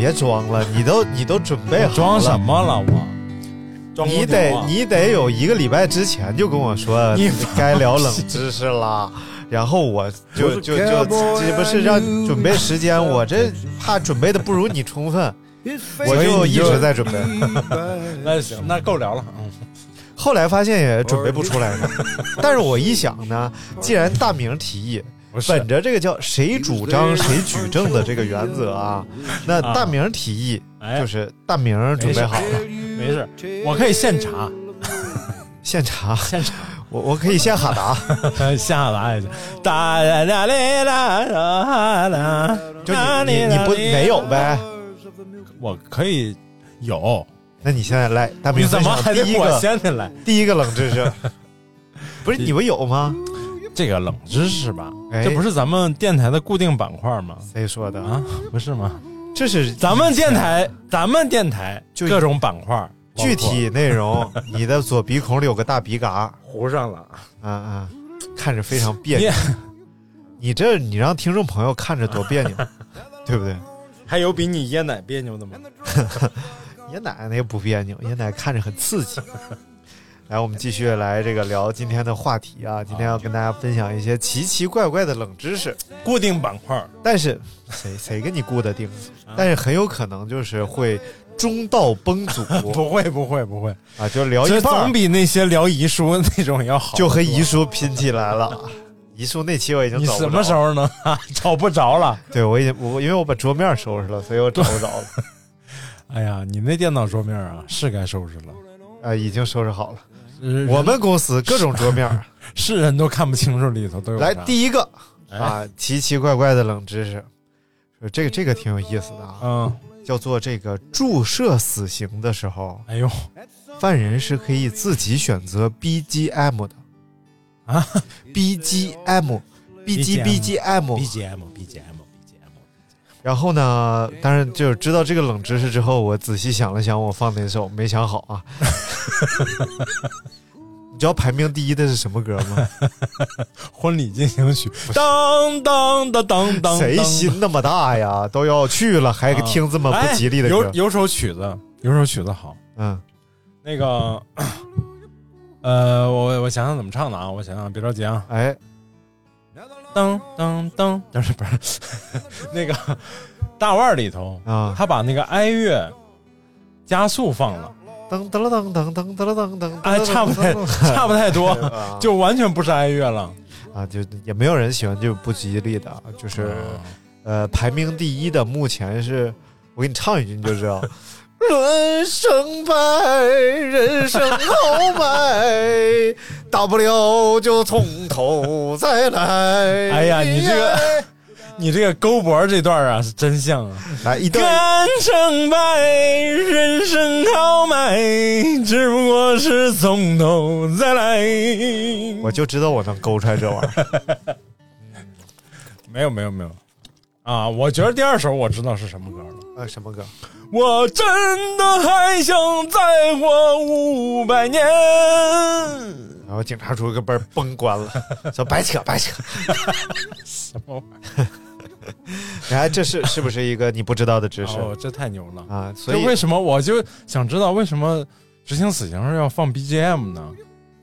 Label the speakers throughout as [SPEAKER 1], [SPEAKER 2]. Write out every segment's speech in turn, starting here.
[SPEAKER 1] 别装了，你都你都准备好
[SPEAKER 2] 装什么了？
[SPEAKER 1] 我，你得你得有一个礼拜之前就跟我说你该聊冷知识了。然后我就就就这不是让准备时间，我这怕准备的不如你充分，我就一直在准备。
[SPEAKER 2] 那行，那够聊了。嗯，
[SPEAKER 1] 后来发现也准备不出来呢。但是我一想呢，既然大明提议，本着这个叫谁主张谁举证的这个原则啊，那大明提议就是大明准备好了，
[SPEAKER 2] 没事，我可以现查，
[SPEAKER 1] 现查，
[SPEAKER 2] 现查。
[SPEAKER 1] 我我可以先哈达，
[SPEAKER 2] 先哈达也行。哒啦啦啦啦啦，
[SPEAKER 1] 就你你你不没有呗？
[SPEAKER 2] 我可以有。
[SPEAKER 1] 那你现在来，大明
[SPEAKER 2] 怎么还得
[SPEAKER 1] 我
[SPEAKER 2] 先得来？
[SPEAKER 1] 第一个冷知识，不是你不有吗？
[SPEAKER 2] 这个冷知识吧，这不是咱们电台的固定板块吗？
[SPEAKER 1] 谁说的
[SPEAKER 2] 啊？不是吗？
[SPEAKER 1] 这是
[SPEAKER 2] 咱们电台，咱们电台就各种板块。
[SPEAKER 1] 具体内容，你的左鼻孔里有个大鼻嘎，
[SPEAKER 2] 糊上了，
[SPEAKER 1] 啊啊，看着非常别扭。你 这你让听众朋友看着多别扭，对不对？
[SPEAKER 2] 还有比你椰奶别扭的吗？
[SPEAKER 1] 椰奶那个不别扭，椰奶看着很刺激。来，我们继续来这个聊今天的话题啊！今天要跟大家分享一些奇奇怪怪的冷知识，
[SPEAKER 2] 固定板块。
[SPEAKER 1] 但是谁谁给你固的定？但是很有可能就是会。中道崩殂，
[SPEAKER 2] 不会不会不会
[SPEAKER 1] 啊！就聊一半，
[SPEAKER 2] 总比那些聊遗书那种要好。
[SPEAKER 1] 就和遗书拼起来了。遗书那期我已经找
[SPEAKER 2] 不着，什么时候能找不着了？
[SPEAKER 1] 对我已经我因为我把桌面收拾了，所以我找不着了。
[SPEAKER 2] 哎呀，你那电脑桌面啊，是该收拾了。
[SPEAKER 1] 啊，已经收拾好了。我们公司各种桌面，
[SPEAKER 2] 是人都看不清楚里头都有。
[SPEAKER 1] 来，第一个啊，奇奇怪怪的冷知识，说这个这个挺有意思的啊。嗯。叫做这个注射死刑的时候，
[SPEAKER 2] 哎呦，
[SPEAKER 1] 犯人是可以自己选择 BGM 的
[SPEAKER 2] 啊
[SPEAKER 1] ，BGM，BGBGM，BGM，BGM，BGM。然后呢，当然就是知道这个冷知识之后，我仔细想了想，我放哪首没想好啊。你知道排名第一的是什么歌吗？
[SPEAKER 2] 婚礼进行曲。当当当当当。
[SPEAKER 1] 谁心那么大呀？都要去了，还听这么不吉利的
[SPEAKER 2] 歌？有有首曲子，有首曲子好。嗯，那个，呃，我我想想怎么唱的啊？我想想，别着急啊。
[SPEAKER 1] 哎，
[SPEAKER 2] 噔噔噔，不是不是，那个大腕里头啊，他把那个哀乐加速放了。
[SPEAKER 1] 噔噔了噔噔噔噔了噔噔，
[SPEAKER 2] 哎，差不太差不太多，就完全不是哀乐了
[SPEAKER 1] 啊！就也没有人喜欢就不吉利的，就是呃，排名第一的目前是，我给你唱一句你就知道，论胜败，人生豪迈，大不了就从头再来。
[SPEAKER 2] 哎呀，你这个。你这个勾脖这段啊，是真像啊！
[SPEAKER 1] 来一段。
[SPEAKER 2] 干成败，人生豪迈，只不过是从头再来。
[SPEAKER 1] 我就知道我能勾出来这玩意儿。
[SPEAKER 2] 没有没有没有啊！我觉得第二首我知道是什么歌了。
[SPEAKER 1] 呃，什么歌？
[SPEAKER 2] 我真的还想再活五百年。
[SPEAKER 1] 然后警察叔个嘣崩关了，说白扯白扯。
[SPEAKER 2] 什么玩意儿？
[SPEAKER 1] 哎，这是是不是一个你不知道的知识？
[SPEAKER 2] 哦，这太牛了
[SPEAKER 1] 啊！所以
[SPEAKER 2] 为什么我就想知道为什么执行死刑是要放 BGM 呢？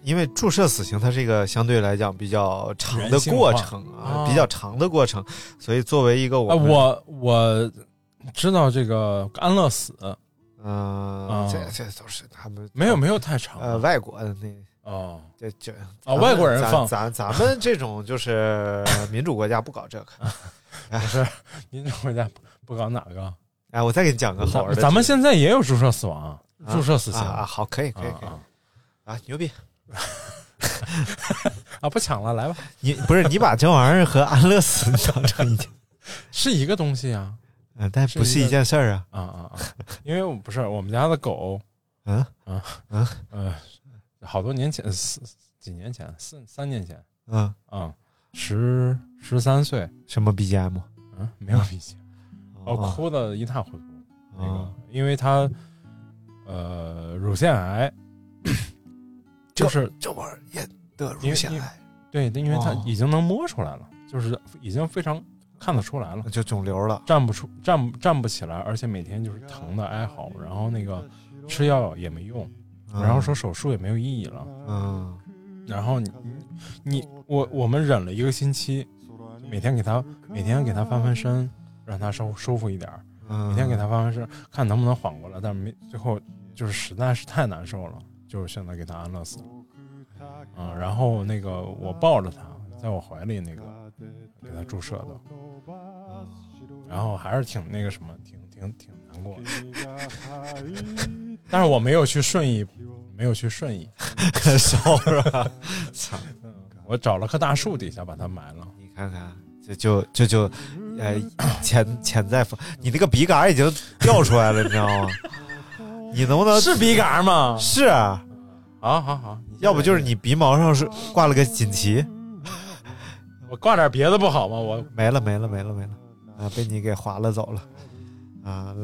[SPEAKER 1] 因为注射死刑它是一个相对来讲比较长的过程啊，
[SPEAKER 2] 啊
[SPEAKER 1] 比较长的过程，所以作为一个我
[SPEAKER 2] 啊，我我知道这个安乐死，
[SPEAKER 1] 嗯、
[SPEAKER 2] 啊
[SPEAKER 1] 这这都是他们
[SPEAKER 2] 没有没有太长
[SPEAKER 1] 呃外国的那
[SPEAKER 2] 哦
[SPEAKER 1] 这这
[SPEAKER 2] 啊，外国人放
[SPEAKER 1] 咱咱们这种就是 民主国家不搞这个。
[SPEAKER 2] 不是民主国家不不搞哪个？
[SPEAKER 1] 哎，我再给你讲个好玩的。
[SPEAKER 2] 咱们现在也有注射死亡，
[SPEAKER 1] 啊
[SPEAKER 2] 注射死刑
[SPEAKER 1] 啊啊好，可以可以可以
[SPEAKER 2] 啊
[SPEAKER 1] 啊，牛逼！
[SPEAKER 2] 啊！不抢了，来吧，
[SPEAKER 1] 你不是你把这玩意儿和安乐死当成一件，
[SPEAKER 2] 是一个东西啊。
[SPEAKER 1] 嗯，但不是一件事儿啊。
[SPEAKER 2] 啊啊啊！因为我不是我们家的狗，
[SPEAKER 1] 嗯
[SPEAKER 2] 嗯
[SPEAKER 1] 嗯
[SPEAKER 2] 嗯，好多年前四几年前四三年前
[SPEAKER 1] 嗯，
[SPEAKER 2] 嗯，十十三岁，
[SPEAKER 1] 什么 BGM？
[SPEAKER 2] 嗯，没有 BGM，，我
[SPEAKER 1] 哦
[SPEAKER 2] 哭的一塌糊涂。那个
[SPEAKER 1] 哦，
[SPEAKER 2] 因为它呃乳腺癌，就是
[SPEAKER 1] 这玩意儿也得乳腺癌，
[SPEAKER 2] 对，因为他
[SPEAKER 1] 哦
[SPEAKER 2] 已经能摸出来了，就是已经非常看得出来了。
[SPEAKER 1] 就肿瘤了。
[SPEAKER 2] 站不出，站站不起来，而且每天就是疼的哀嚎，然后那个吃药也没用，然后说手术也没有意义了，
[SPEAKER 1] 嗯，
[SPEAKER 2] 然后你你我我们忍了一个星期，每天给他每天给他翻翻身，让他舒舒服一点儿，
[SPEAKER 1] 嗯，
[SPEAKER 2] 每天给他翻翻身，看能不能缓过来，但是没最后就是实在是太难受了，就是现在给他安乐死，嗯，然后那个我抱着他在我怀里那个给他注射的，然后还是挺那个什么，挺挺挺难过的。但是我没有去顺义，没有去顺义，
[SPEAKER 1] 烧是吧？操！
[SPEAKER 2] 我找了棵大树底下把它埋了。
[SPEAKER 1] 你看看，这就这就，呃，潜潜在风，你那个笔杆已经掉出来了，你知道吗？你能不能
[SPEAKER 2] 是笔杆吗？
[SPEAKER 1] 是啊，
[SPEAKER 2] 好好好，
[SPEAKER 1] 要不就是你鼻毛上是挂了个锦旗，
[SPEAKER 2] 我挂点别的不好吗？我
[SPEAKER 1] 没了没了没了没了，啊，被你给划了走了，啊，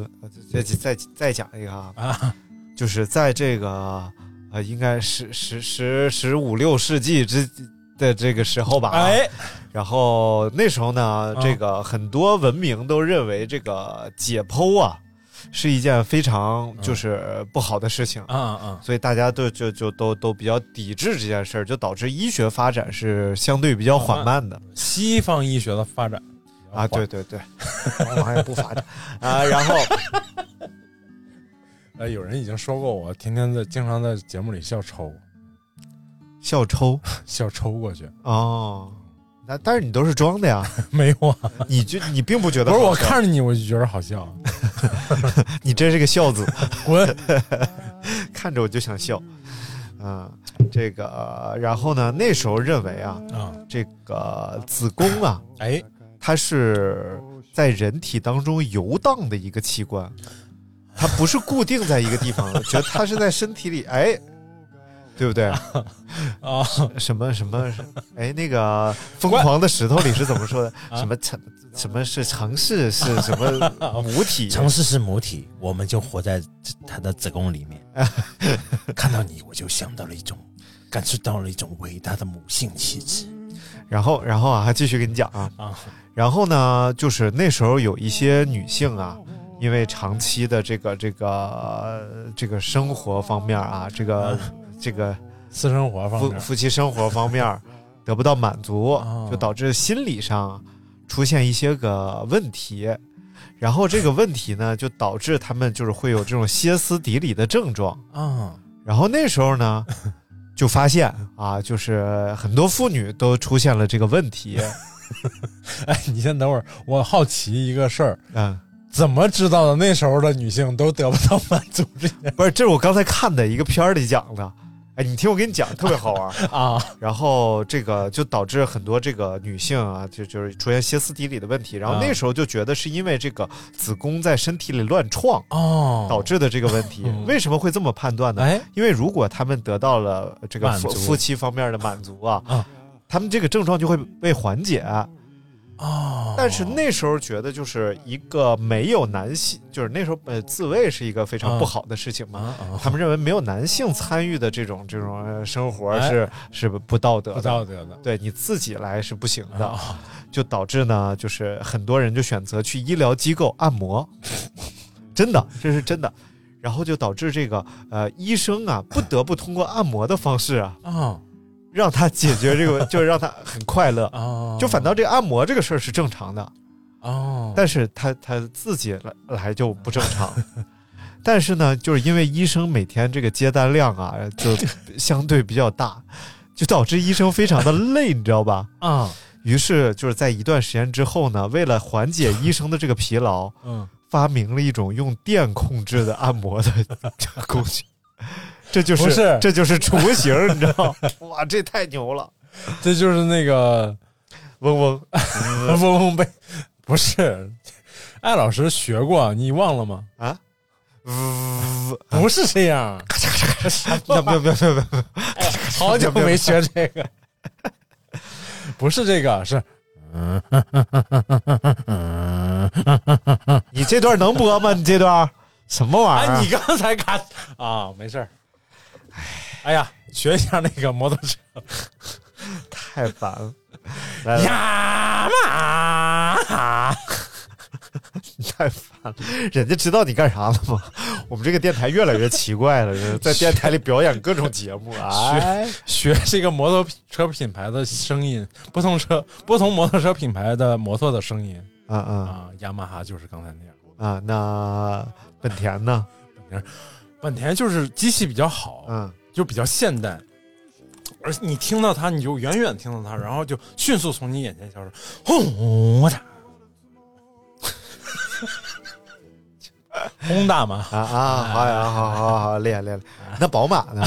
[SPEAKER 1] 再再再讲一个啊，
[SPEAKER 2] 啊。
[SPEAKER 1] 就是在这个呃，应该十十十十五六世纪之的这个时候吧，
[SPEAKER 2] 哎，
[SPEAKER 1] 然后那时候呢，
[SPEAKER 2] 啊
[SPEAKER 1] 这个很多文明都认为这个解剖啊是一件非常就是不好的事情。
[SPEAKER 2] 嗯嗯。
[SPEAKER 1] 所以大家都就就都都比较抵制这件事儿，就导致医学发展是相对比较缓慢的。
[SPEAKER 2] 西方医学的发展
[SPEAKER 1] 啊，对对对，往往也不发展啊。然后。
[SPEAKER 2] 呃，有人已经说过我天天在经常在节目里笑抽，
[SPEAKER 1] 笑抽？
[SPEAKER 2] 笑抽过去，
[SPEAKER 1] 哦，那但是你都是装的呀，
[SPEAKER 2] 没有啊？
[SPEAKER 1] 你就你并不觉得
[SPEAKER 2] 不是我看着你我就觉得好笑，
[SPEAKER 1] 你真是个孝子，
[SPEAKER 2] 滚！
[SPEAKER 1] 看着我就想笑。啊，这个，然后呢？那时候认为啊，
[SPEAKER 2] 啊，
[SPEAKER 1] 这个子宫啊，
[SPEAKER 2] 哎，
[SPEAKER 1] 它是在人体当中游荡的一个器官，它不是固定在一个地方的，觉得它是在身体里，哎，对不对？
[SPEAKER 2] 啊，
[SPEAKER 1] 什么什么？哎，那个疯狂的石头里是怎么说的？
[SPEAKER 2] 啊
[SPEAKER 1] 什么城？什么是城市？是什么 母体？
[SPEAKER 3] 城市是母体，我们就活在它的子宫里面。看到你，我就想到了一种，感受到了一种伟大的母性气质。
[SPEAKER 1] 然后，然后啊，还继续给你讲啊。
[SPEAKER 2] 啊
[SPEAKER 1] 然后呢，就是那时候有一些女性啊，因为长期的这个这个呃这个生活方面啊，这个、这个
[SPEAKER 2] 私生活方面
[SPEAKER 1] 夫夫妻生活方面 得不到满足，
[SPEAKER 2] 哦
[SPEAKER 1] 就导致心理上出现一些个问题。然后这个问题呢，就导致他们就是会有这种歇斯底里的症状。
[SPEAKER 2] 啊
[SPEAKER 1] 然后那时候呢，就发现啊，就是很多妇女都出现了这个问题。
[SPEAKER 2] 哎，你先等会儿，我好奇一个事儿，
[SPEAKER 1] 嗯，
[SPEAKER 2] 怎么知道的？那时候的女性都得不到满足
[SPEAKER 1] 不是，这是我刚才看的一个片儿里讲的。哎，你听我跟你讲，特别好玩
[SPEAKER 2] 啊。
[SPEAKER 1] 然后这个就导致很多这个女性啊，就就是出现歇斯底里的问题。然后那时候就觉得是因为这个子宫在身体里乱撞
[SPEAKER 2] 哦
[SPEAKER 1] 导致的这个问题。为什么会这么判断呢？
[SPEAKER 2] 哎，
[SPEAKER 1] 因为如果他们得到了这个夫夫妻方面的满足啊，
[SPEAKER 2] 啊
[SPEAKER 1] 他们这个症状就会被缓解。
[SPEAKER 2] 哦，
[SPEAKER 1] 但是那时候觉得就是一个没有男性，就是那时候呃自慰是一个非常不好的事情嘛。他们认为没有男性参与的这种这种呃生活
[SPEAKER 2] 哎。
[SPEAKER 1] 是、是不道德的，
[SPEAKER 2] 不道德的。
[SPEAKER 1] 对你自己来是不行的，
[SPEAKER 2] 啊。
[SPEAKER 1] 就导致呢，就是很多人就选择去医疗机构按摩，真的，这是真的。然后就导致这个呃医生啊不得不通过按摩的方式啊
[SPEAKER 2] 啊
[SPEAKER 1] 让他解决这个，就是让他很快乐。
[SPEAKER 2] 啊，
[SPEAKER 1] 就反倒这个按摩这个事儿是正常的，
[SPEAKER 2] 哦，
[SPEAKER 1] 但是他他自己来来就不正常。但是呢，就是因为医生每天这个接单量啊，就相对比较大，就导致医生非常的累，你知道吧？
[SPEAKER 2] 啊，
[SPEAKER 1] 于是就是在一段时间之后呢，为了缓解医生的这个疲劳，
[SPEAKER 2] 嗯，
[SPEAKER 1] 发明了一种用电控制的按摩的这个工具。这就是
[SPEAKER 2] 不是
[SPEAKER 1] 这就是雏形，你知道？哇，这太牛了！
[SPEAKER 2] 这就是那个
[SPEAKER 1] 嗡嗡，
[SPEAKER 2] 嗡嗡呗，不是，艾老师学过，你忘了吗？
[SPEAKER 1] 啊，
[SPEAKER 2] 呜，不是这样，
[SPEAKER 1] 不要不要不要不要不要！
[SPEAKER 2] 好久没学这个，不是这个，是，
[SPEAKER 1] 你这段能播吗？你这段什么玩意儿？
[SPEAKER 2] 哎，你刚才卡啊，没事儿。哎呀，学一下那个摩托车，
[SPEAKER 1] 太烦了。来来
[SPEAKER 2] 呀嘛，
[SPEAKER 1] 你太烦了，人家知道你干啥了吗？我们这个电台越来越奇怪了，在电台里表演各种节目，哎，
[SPEAKER 2] 学这个摩托车品牌的声音，不同车不同摩托车品牌的摩托的声音
[SPEAKER 1] 啊啊
[SPEAKER 2] 啊，雅马哈就是刚才那样
[SPEAKER 1] 啊，那本田呢？
[SPEAKER 2] 本田，本田就是机器比较好，
[SPEAKER 1] 嗯，
[SPEAKER 2] 就比较现代。而你听到它，你就远远听到它，然后就迅速从你眼前消失。轰！我操！轰大吗？
[SPEAKER 1] 啊啊，好呀，好好好，厉害厉害。那宝马呢？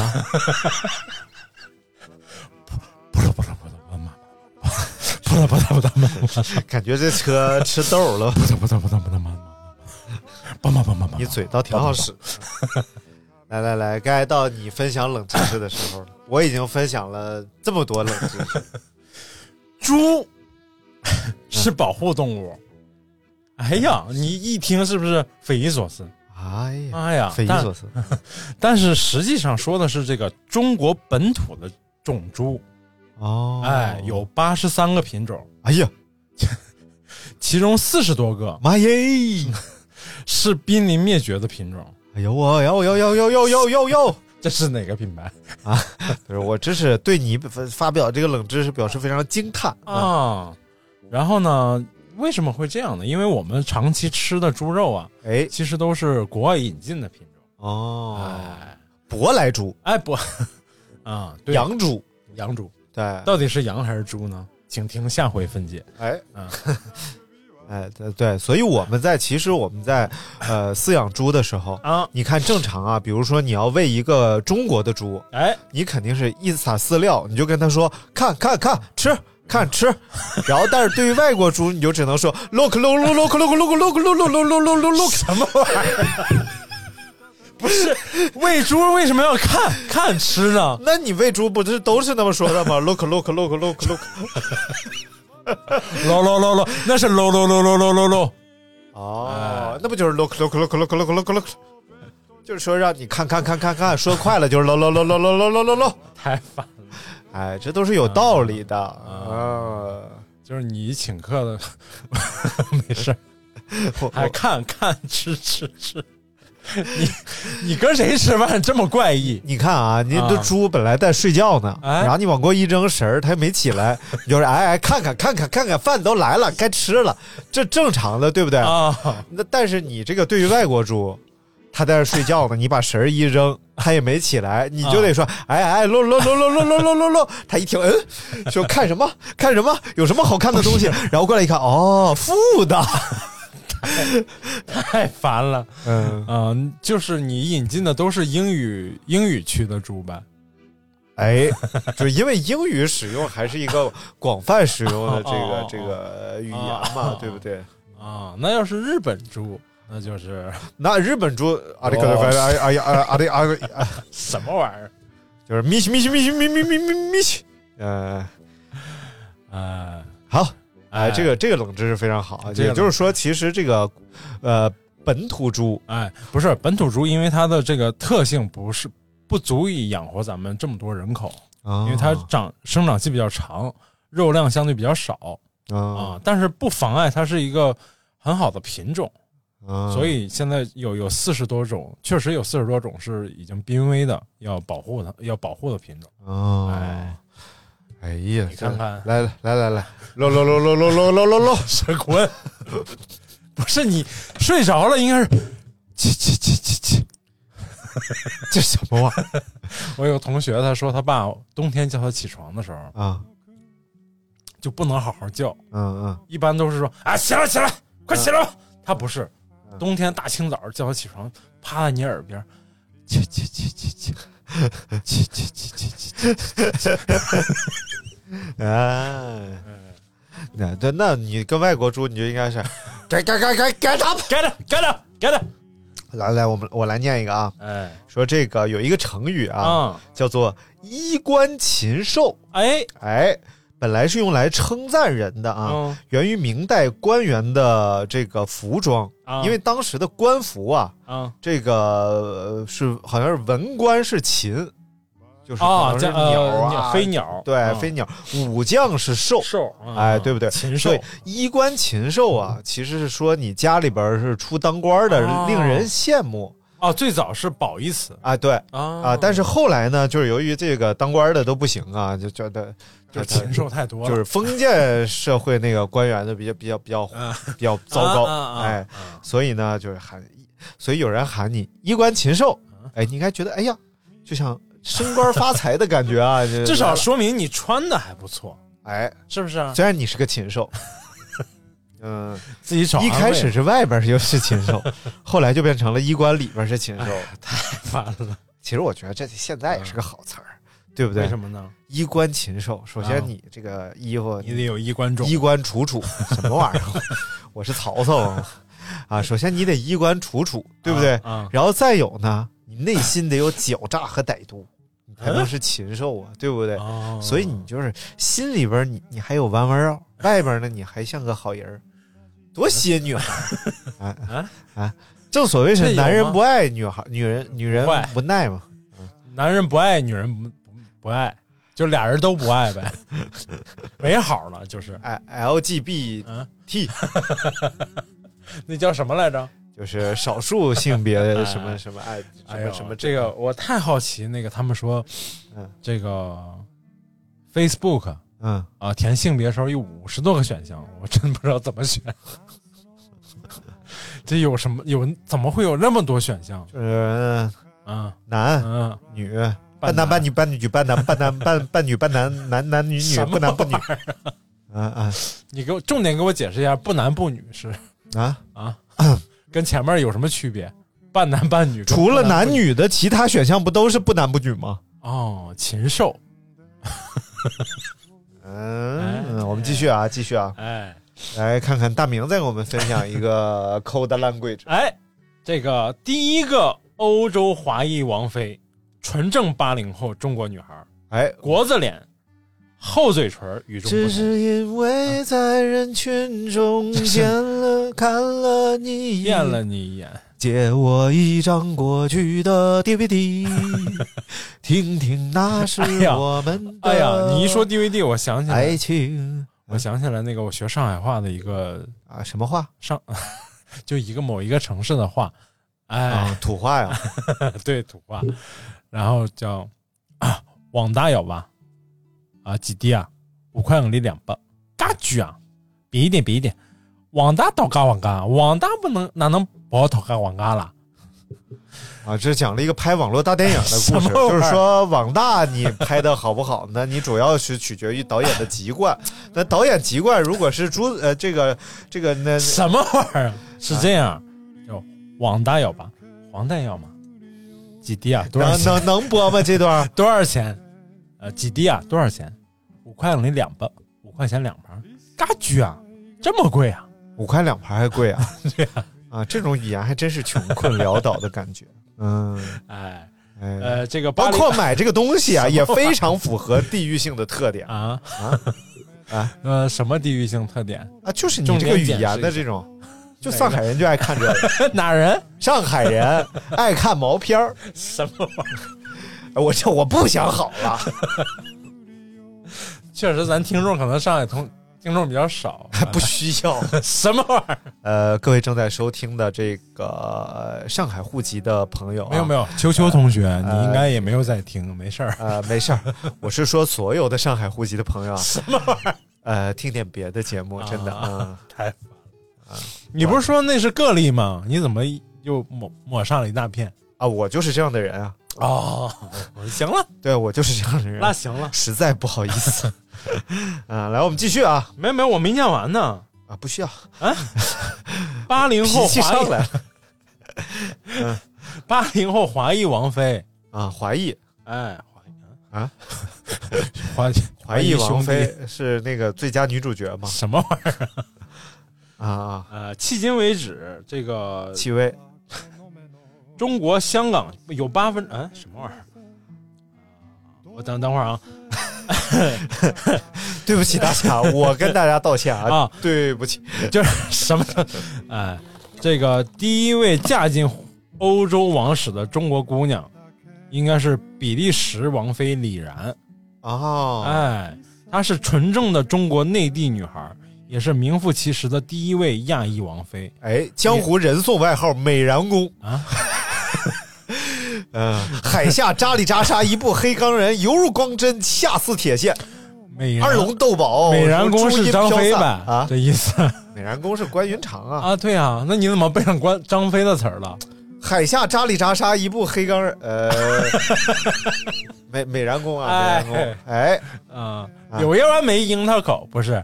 [SPEAKER 2] 不是不是不是不是不是不是不是不是，
[SPEAKER 1] 感觉这车吃豆了。
[SPEAKER 2] 不是不是不是不是妈妈妈妈妈妈妈，
[SPEAKER 1] 你嘴倒挺好使。来来来，该到你分享冷知识的时候了。我已经分享了这么多冷知识。
[SPEAKER 2] 猪是保护动物。哎呀，你一听是不是匪夷所思？
[SPEAKER 1] 哎呀，
[SPEAKER 2] 哎呀，
[SPEAKER 1] 匪夷所思。
[SPEAKER 2] 但是实际上说的是这个中国本土的种猪。
[SPEAKER 1] 哦，
[SPEAKER 2] 哎，有八十三个品种。
[SPEAKER 1] 哎呀，
[SPEAKER 2] 其中四十多个，
[SPEAKER 1] 妈耶，
[SPEAKER 2] 是濒临灭绝的品种。
[SPEAKER 1] 哎呦我呦呦呦呦呦呦呦呦！
[SPEAKER 2] 这是哪个品牌
[SPEAKER 1] 啊？不是，我只是对你发表这个冷知识表示非常惊叹
[SPEAKER 2] 啊。然后呢，为什么会这样呢？因为我们长期吃的猪肉啊，
[SPEAKER 1] 哎，
[SPEAKER 2] 其实都是国外引进的品种
[SPEAKER 1] 哦。
[SPEAKER 2] 哎，
[SPEAKER 1] 舶来猪，
[SPEAKER 2] 哎不，啊，
[SPEAKER 1] 洋猪，
[SPEAKER 2] 洋猪，
[SPEAKER 1] 对，
[SPEAKER 2] 到底是羊还是猪呢？请听下回分解。
[SPEAKER 1] 哎，
[SPEAKER 2] 嗯。
[SPEAKER 1] 哎，对对，所以我们在其实我们在呃饲养猪的时候
[SPEAKER 2] 啊，
[SPEAKER 1] 你看正常啊，比如说你要喂一个中国的猪，
[SPEAKER 2] 哎，
[SPEAKER 1] 你肯定是一撒饲料，你就跟他说看看看吃看吃，然后但是对于外国猪，你就只能说 look look look look look look look look look look look look look
[SPEAKER 2] 什么玩意儿？不是喂猪为什么要看看吃呢？
[SPEAKER 1] 那你喂猪不是都是那么说的吗？look look look look look。
[SPEAKER 2] 喽喽喽喽，那是喽喽喽喽喽喽喽。
[SPEAKER 1] 哦，那不就是 look look look look look look look，就是说让你看看看看看，说快了就是喽喽喽喽喽喽喽喽喽，
[SPEAKER 2] 太烦了。
[SPEAKER 1] 哎，这都是有道理的啊。
[SPEAKER 2] 就是你请客的，没事还看看吃吃吃。你你跟谁吃饭这么怪异？
[SPEAKER 1] 你看啊，你的猪本来在睡觉呢，然后你往过一扔神儿，它又没起来，你就是哎哎，看看看看看看，饭都来了，该吃了，这正常的，对不对？
[SPEAKER 2] 啊，
[SPEAKER 1] 那但是你这个对于外国猪，它在这睡觉呢，你把绳儿一扔，它也没起来，你就得说哎哎，搂搂搂搂搂搂搂搂搂，它一听，嗯，说看什么看什么，有什么好看的东西，然后过来一看，哦，负的。
[SPEAKER 2] 太烦了，嗯嗯，就是你引进的都是英语英语区的猪吧？
[SPEAKER 1] 哎，就因为英语使用还是一个广泛使用的这个这个语言嘛，对不对？
[SPEAKER 2] 啊，那要是日本猪，那就是
[SPEAKER 1] 那日本猪啊，这个哎哎呀啊啊这啊
[SPEAKER 2] 什么玩意儿？
[SPEAKER 1] 就是咪西咪西咪西咪咪咪咪咪西，呃
[SPEAKER 2] 呃，
[SPEAKER 1] 好。哎，这个这个冷知识非常好，也就是说，其实这个，呃，本土猪，
[SPEAKER 2] 哎，不是本土猪，因为它的这个特性不是不足以养活咱们这么多人口，因为它长生长期比较长，肉量相对比较少啊，但是不妨碍它是一个很好的品种
[SPEAKER 1] 啊。
[SPEAKER 2] 所以现在有有四十多种，确实有四十多种是已经濒危的，要保护它，要保护的品种。
[SPEAKER 1] 哦，
[SPEAKER 2] 哎，
[SPEAKER 1] 哎呀，
[SPEAKER 2] 你看看
[SPEAKER 1] 来来来来来，搂搂搂搂搂搂搂搂搂，
[SPEAKER 2] 神棍，不是你睡着了，应该是起起起起起。
[SPEAKER 1] 这什么玩意儿
[SPEAKER 2] 我有个同学，他说他爸冬天叫他起床的时候
[SPEAKER 1] 啊？
[SPEAKER 2] 就不能好好叫，
[SPEAKER 1] 嗯嗯，
[SPEAKER 2] 一般都是说啊起来起来，快起来吧。他不是，冬天大清早叫他起床，趴在你耳边，叽叽叽叽叽，叽叽叽叽叽叽叽。
[SPEAKER 1] 哎，那那，那你跟外国猪，你就应该是，该该该该该他，
[SPEAKER 2] 该的该的该的。
[SPEAKER 1] 来来，我们我来念一个啊，
[SPEAKER 2] 哎，
[SPEAKER 1] 说这个有一个成语啊，叫做衣冠禽兽。
[SPEAKER 2] 哎
[SPEAKER 1] 哎，本来是用来称赞人的啊，
[SPEAKER 2] 嗯。
[SPEAKER 1] 源于明代官员的这个服装，
[SPEAKER 2] 啊。
[SPEAKER 1] 因为当时的官服啊，
[SPEAKER 2] 啊。
[SPEAKER 1] 这个呃是好像是文官是禽，就是可
[SPEAKER 2] 啊，
[SPEAKER 1] 能是鸟
[SPEAKER 2] 飞鸟，
[SPEAKER 1] 对，
[SPEAKER 2] 啊
[SPEAKER 1] 飞鸟，武将是兽。
[SPEAKER 2] 兽，
[SPEAKER 1] 哎，对不对？
[SPEAKER 2] 禽兽。
[SPEAKER 1] 衣冠禽兽啊，其实是说你家里边是出当官的，
[SPEAKER 2] 哦。
[SPEAKER 1] 令人羡慕
[SPEAKER 2] 哦，最早是褒义词
[SPEAKER 1] 啊。对
[SPEAKER 2] 啊
[SPEAKER 1] 啊，但是后来呢，就是由于这个当官的都不行啊，就觉得
[SPEAKER 2] 就是禽兽太多了，
[SPEAKER 1] 就是封建社会那个官员的比较比较比较比较糟糕，
[SPEAKER 2] 啊啊啊
[SPEAKER 1] 哎，所以呢就是喊，所以有人喊你衣冠禽兽，哎，你应该觉得哎呀，就像升官发财的感觉啊，
[SPEAKER 2] 至少说明你穿的还不错，
[SPEAKER 1] 哎，
[SPEAKER 2] 是不是啊？
[SPEAKER 1] 虽然你是个禽兽，嗯，
[SPEAKER 2] 自己找
[SPEAKER 1] 一开始是外边又是禽兽，后来就变成了衣冠里边是禽兽，
[SPEAKER 2] 太烦了。
[SPEAKER 1] 其实我觉得这现在也是个好词儿，对不对？
[SPEAKER 2] 为什么呢？
[SPEAKER 1] 衣冠禽兽，首先
[SPEAKER 2] 啊
[SPEAKER 1] 你这个衣服
[SPEAKER 2] 你得有衣冠冢，
[SPEAKER 1] 衣冠楚楚，什么玩意儿？我是曹操啊！啊，首先你得衣冠楚楚，对不对？
[SPEAKER 2] 啊啊
[SPEAKER 1] 然后再有呢，你内心得有狡诈和歹毒，你才能是禽兽啊，对不对？
[SPEAKER 2] 哦
[SPEAKER 1] 所以你就是心里边你你还有弯弯绕，外边呢你还像个好人儿，多吸引女孩 啊
[SPEAKER 2] 啊？
[SPEAKER 1] 啊！正所谓是男人不爱女孩，女人女人
[SPEAKER 2] 不
[SPEAKER 1] 耐嘛。
[SPEAKER 2] 男人不爱，女人不不不爱，就俩人都不爱呗，没好了，就是。
[SPEAKER 1] 哎 L G B
[SPEAKER 2] 嗯
[SPEAKER 1] T
[SPEAKER 2] 那叫什么来着？
[SPEAKER 1] 就是少数性别的什么什么爱什么什么
[SPEAKER 2] 这个。我太好奇，那个他们说，
[SPEAKER 1] 嗯。
[SPEAKER 2] 这个 Facebook
[SPEAKER 1] 嗯
[SPEAKER 2] 啊填性别的时候有五十多个选项，我真不知道怎么选。这有什么有？怎么会有那么多选项？
[SPEAKER 1] 就是
[SPEAKER 2] 啊
[SPEAKER 1] 男
[SPEAKER 2] 嗯，
[SPEAKER 1] 女半男半女半女半男半男半半女半男男男女女不男不女啊啊
[SPEAKER 2] 你给我重点给我解释一下，不男不女是
[SPEAKER 1] 啊！
[SPEAKER 2] 啊，跟前面有什么区别？半男半女，
[SPEAKER 1] 除了男女的其他选项不都是不男不女吗？
[SPEAKER 2] 哦，禽兽，
[SPEAKER 1] 嗯，我们继续啊，继续啊，
[SPEAKER 2] 哎。
[SPEAKER 1] 来看看大明再给我们分享一个 code language。
[SPEAKER 2] 哎，这个第一个欧洲华裔王妃，纯正八零后中国女孩，
[SPEAKER 1] 哎，
[SPEAKER 2] 国字脸，厚嘴唇，与众不同。
[SPEAKER 1] 只
[SPEAKER 2] 同。
[SPEAKER 1] 是因为在人群中 见了看了你一眼。
[SPEAKER 2] 见了你一眼，
[SPEAKER 1] 借我一张过去的 DVD，听听那是我们的
[SPEAKER 2] 哎呀，你一说 DVD，我想起来
[SPEAKER 1] 爱，情
[SPEAKER 2] 我想起来那个我学上海话的一个
[SPEAKER 1] 啊，什么话
[SPEAKER 2] 上，就一个某一个城市的话，哎，
[SPEAKER 1] 啊？土话呀？
[SPEAKER 2] 对土话，然后叫啊，网大有吧？啊，几滴啊？五块五厘两包，嘎举啊！比一点，比一点，网大倒嘎网嘎，网大不能哪能不倒嘎网嘎了？
[SPEAKER 1] 啊，这讲了一个拍网络大电影的故事，就是说网大你拍的好不好呢？你主要是取决于导演的籍贯。那导演籍贯如果是朱呃这个这个那
[SPEAKER 2] 什么玩意儿？是这样，就网大要吧？黄大要吗？几滴啊？多少
[SPEAKER 1] 能
[SPEAKER 2] 钱？
[SPEAKER 1] 能能播吗？这段
[SPEAKER 2] 多少钱？呃，几滴啊？多少钱？五块五厘两包，五块钱两盘，嘎举啊？这么贵啊？
[SPEAKER 1] 五块两盘还贵啊？
[SPEAKER 2] 对啊，
[SPEAKER 1] 啊，这种语言还真是穷困潦倒的感觉。嗯，
[SPEAKER 2] 哎，
[SPEAKER 1] 哎，
[SPEAKER 2] 呃，这个
[SPEAKER 1] 包括买这个东西啊，也非常符合地域性的特点
[SPEAKER 2] 啊
[SPEAKER 1] 啊啊
[SPEAKER 2] 呃，什么地域性特点？
[SPEAKER 1] 啊，就是你这个语言的这种，就上海人就爱看这个，
[SPEAKER 2] 哪人？
[SPEAKER 1] 上海人爱看毛片儿。
[SPEAKER 2] 什么玩意儿？
[SPEAKER 1] 我这我不想好了，
[SPEAKER 2] 确实，咱听众可能上海同听众比较少，还
[SPEAKER 1] 不需要
[SPEAKER 2] 什么玩意儿？
[SPEAKER 1] 呃，各位正在收听的这个呃上海户籍的朋友、啊，
[SPEAKER 2] 没有没有，秋秋同学，你应该也没有在听，没事儿。
[SPEAKER 1] 呃，没事儿，我是说所有的上海户籍的朋友啊，
[SPEAKER 2] 什么玩意儿？
[SPEAKER 1] 呃，听点别的节目，真的啊，
[SPEAKER 2] 嗯太烦了。你不是说那是个例吗？你怎么又抹抹上了一大片？
[SPEAKER 1] 啊，我就是这样的人啊。
[SPEAKER 2] 哦，行了，
[SPEAKER 1] 对我就是这样的人。
[SPEAKER 2] 那行了，
[SPEAKER 1] 实在不好意思。啊，来，我们继续啊。
[SPEAKER 2] 没没，我没念完呢。
[SPEAKER 1] 啊，不需要。
[SPEAKER 2] 啊，八零后华裔
[SPEAKER 1] 上来了。
[SPEAKER 2] 嗯，八零后华裔王妃
[SPEAKER 1] 啊，华裔，
[SPEAKER 2] 哎，华裔
[SPEAKER 1] 啊，
[SPEAKER 2] 华
[SPEAKER 1] 华裔王
[SPEAKER 2] 兄弟
[SPEAKER 1] 妃是那个最佳女主角吗？
[SPEAKER 2] 什么玩意儿
[SPEAKER 1] 啊啊，
[SPEAKER 2] 呃，迄今为止，这个
[SPEAKER 1] 戚薇，
[SPEAKER 2] 中国香港有八分嗯什么玩意儿？我等等会儿啊，
[SPEAKER 1] 对不起大家，我跟大家道歉啊，
[SPEAKER 2] 啊
[SPEAKER 1] 对不起，
[SPEAKER 2] 就是什么？哎，这个第一位嫁进欧洲王室的中国姑娘，应该是比利时王妃李然。
[SPEAKER 1] 哦，
[SPEAKER 2] 哎，她是纯正的中国内地女孩，也是名副其实的第一位亚裔王妃。
[SPEAKER 1] 哎，江湖人送外号“美髯公”
[SPEAKER 2] 啊。
[SPEAKER 1] 嗯，海下扎里扎沙一部黑钢人，犹如光针，恰似铁线。
[SPEAKER 2] 美
[SPEAKER 1] 二龙斗宝，
[SPEAKER 2] 美髯公是张飞吧？
[SPEAKER 1] 啊，
[SPEAKER 2] 这意思
[SPEAKER 1] 美髯公是关云长啊。
[SPEAKER 2] 啊？对啊，那你怎么背上关张飞的词儿了？
[SPEAKER 1] 海下扎里扎沙一部黑钢人，呃，美美髯公啊，美髯公，哎，
[SPEAKER 2] 啊，
[SPEAKER 1] 啊
[SPEAKER 2] 柳叶弯眉樱桃口不是？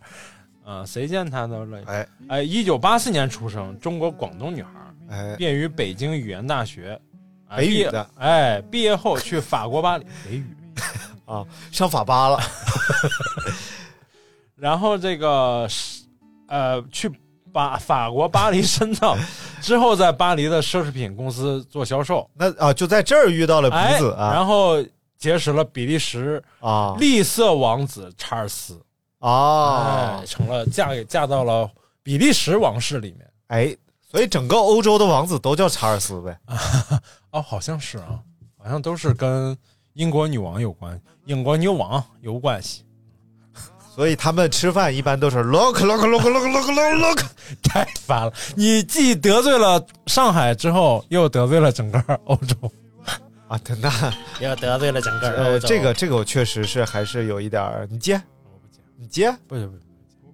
[SPEAKER 2] 啊，谁见他都乐意。
[SPEAKER 1] 哎
[SPEAKER 2] 哎，一九八四年出生，中国广东女孩，
[SPEAKER 1] 哎，
[SPEAKER 2] 毕业于北京语言大学，啊
[SPEAKER 1] 北语
[SPEAKER 2] 毕业
[SPEAKER 1] 的。
[SPEAKER 2] 哎，毕业后去法国巴黎。北语，
[SPEAKER 1] 啊，上法巴了，
[SPEAKER 2] 然后这个是呃去巴法国巴黎深造，之后在巴黎的奢侈品公司做销售，
[SPEAKER 1] 那啊，就在这儿遇到了
[SPEAKER 2] 哎
[SPEAKER 1] 鼻子啊。
[SPEAKER 2] 然后结识了比利时
[SPEAKER 1] 啊。
[SPEAKER 2] 栗色王子查尔斯，
[SPEAKER 1] 啊。
[SPEAKER 2] 哎，，成了嫁给嫁到了比利时王室里面。
[SPEAKER 1] 哎，所以整个欧洲的王子都叫查尔斯呗。
[SPEAKER 2] 哦，好像是啊，好像都是跟英国女王有关，英国女王有关系。
[SPEAKER 1] 所以他们吃饭一般都是 look look look look look look look，
[SPEAKER 2] 太烦了！你既得罪了上海之后，又得罪了整个欧洲
[SPEAKER 1] 啊，对那
[SPEAKER 2] 又得罪了整个
[SPEAKER 1] 呃，这个这个我确实是还是有一点儿，你接，你接，
[SPEAKER 2] 不行不行，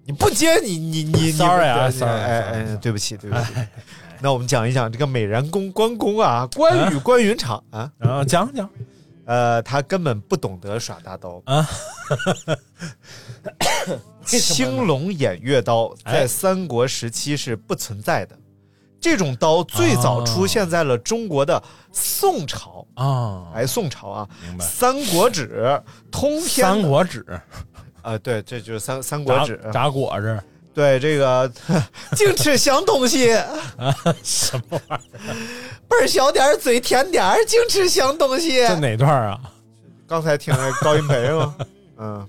[SPEAKER 1] 你不接，你你你你
[SPEAKER 2] Sorry 啊
[SPEAKER 1] 哎
[SPEAKER 2] sorry，
[SPEAKER 1] 哎哎，对不起对不起。那我们讲一讲这个美髯公关公啊，关羽关云长啊，
[SPEAKER 2] 然后讲讲。
[SPEAKER 1] 呃，他根本不懂得耍大刀
[SPEAKER 2] 啊。
[SPEAKER 1] 青龙偃月刀
[SPEAKER 2] 哎。
[SPEAKER 1] 在三国时期是不存在的，这种刀最早出现在了中国的宋朝
[SPEAKER 2] 啊，
[SPEAKER 1] 哎，宋朝啊，
[SPEAKER 2] 明白《
[SPEAKER 1] 三国志》通篇
[SPEAKER 2] 三国志
[SPEAKER 1] 啊，对，这就是三《三国志》
[SPEAKER 2] 炸炸果子
[SPEAKER 1] 对这个 净吃香东西，
[SPEAKER 2] 啊，什么玩意儿？
[SPEAKER 1] 倍儿小点儿嘴甜点儿，净吃香东西。
[SPEAKER 2] 这哪段啊？
[SPEAKER 1] 刚才听了高音培吗？嗯，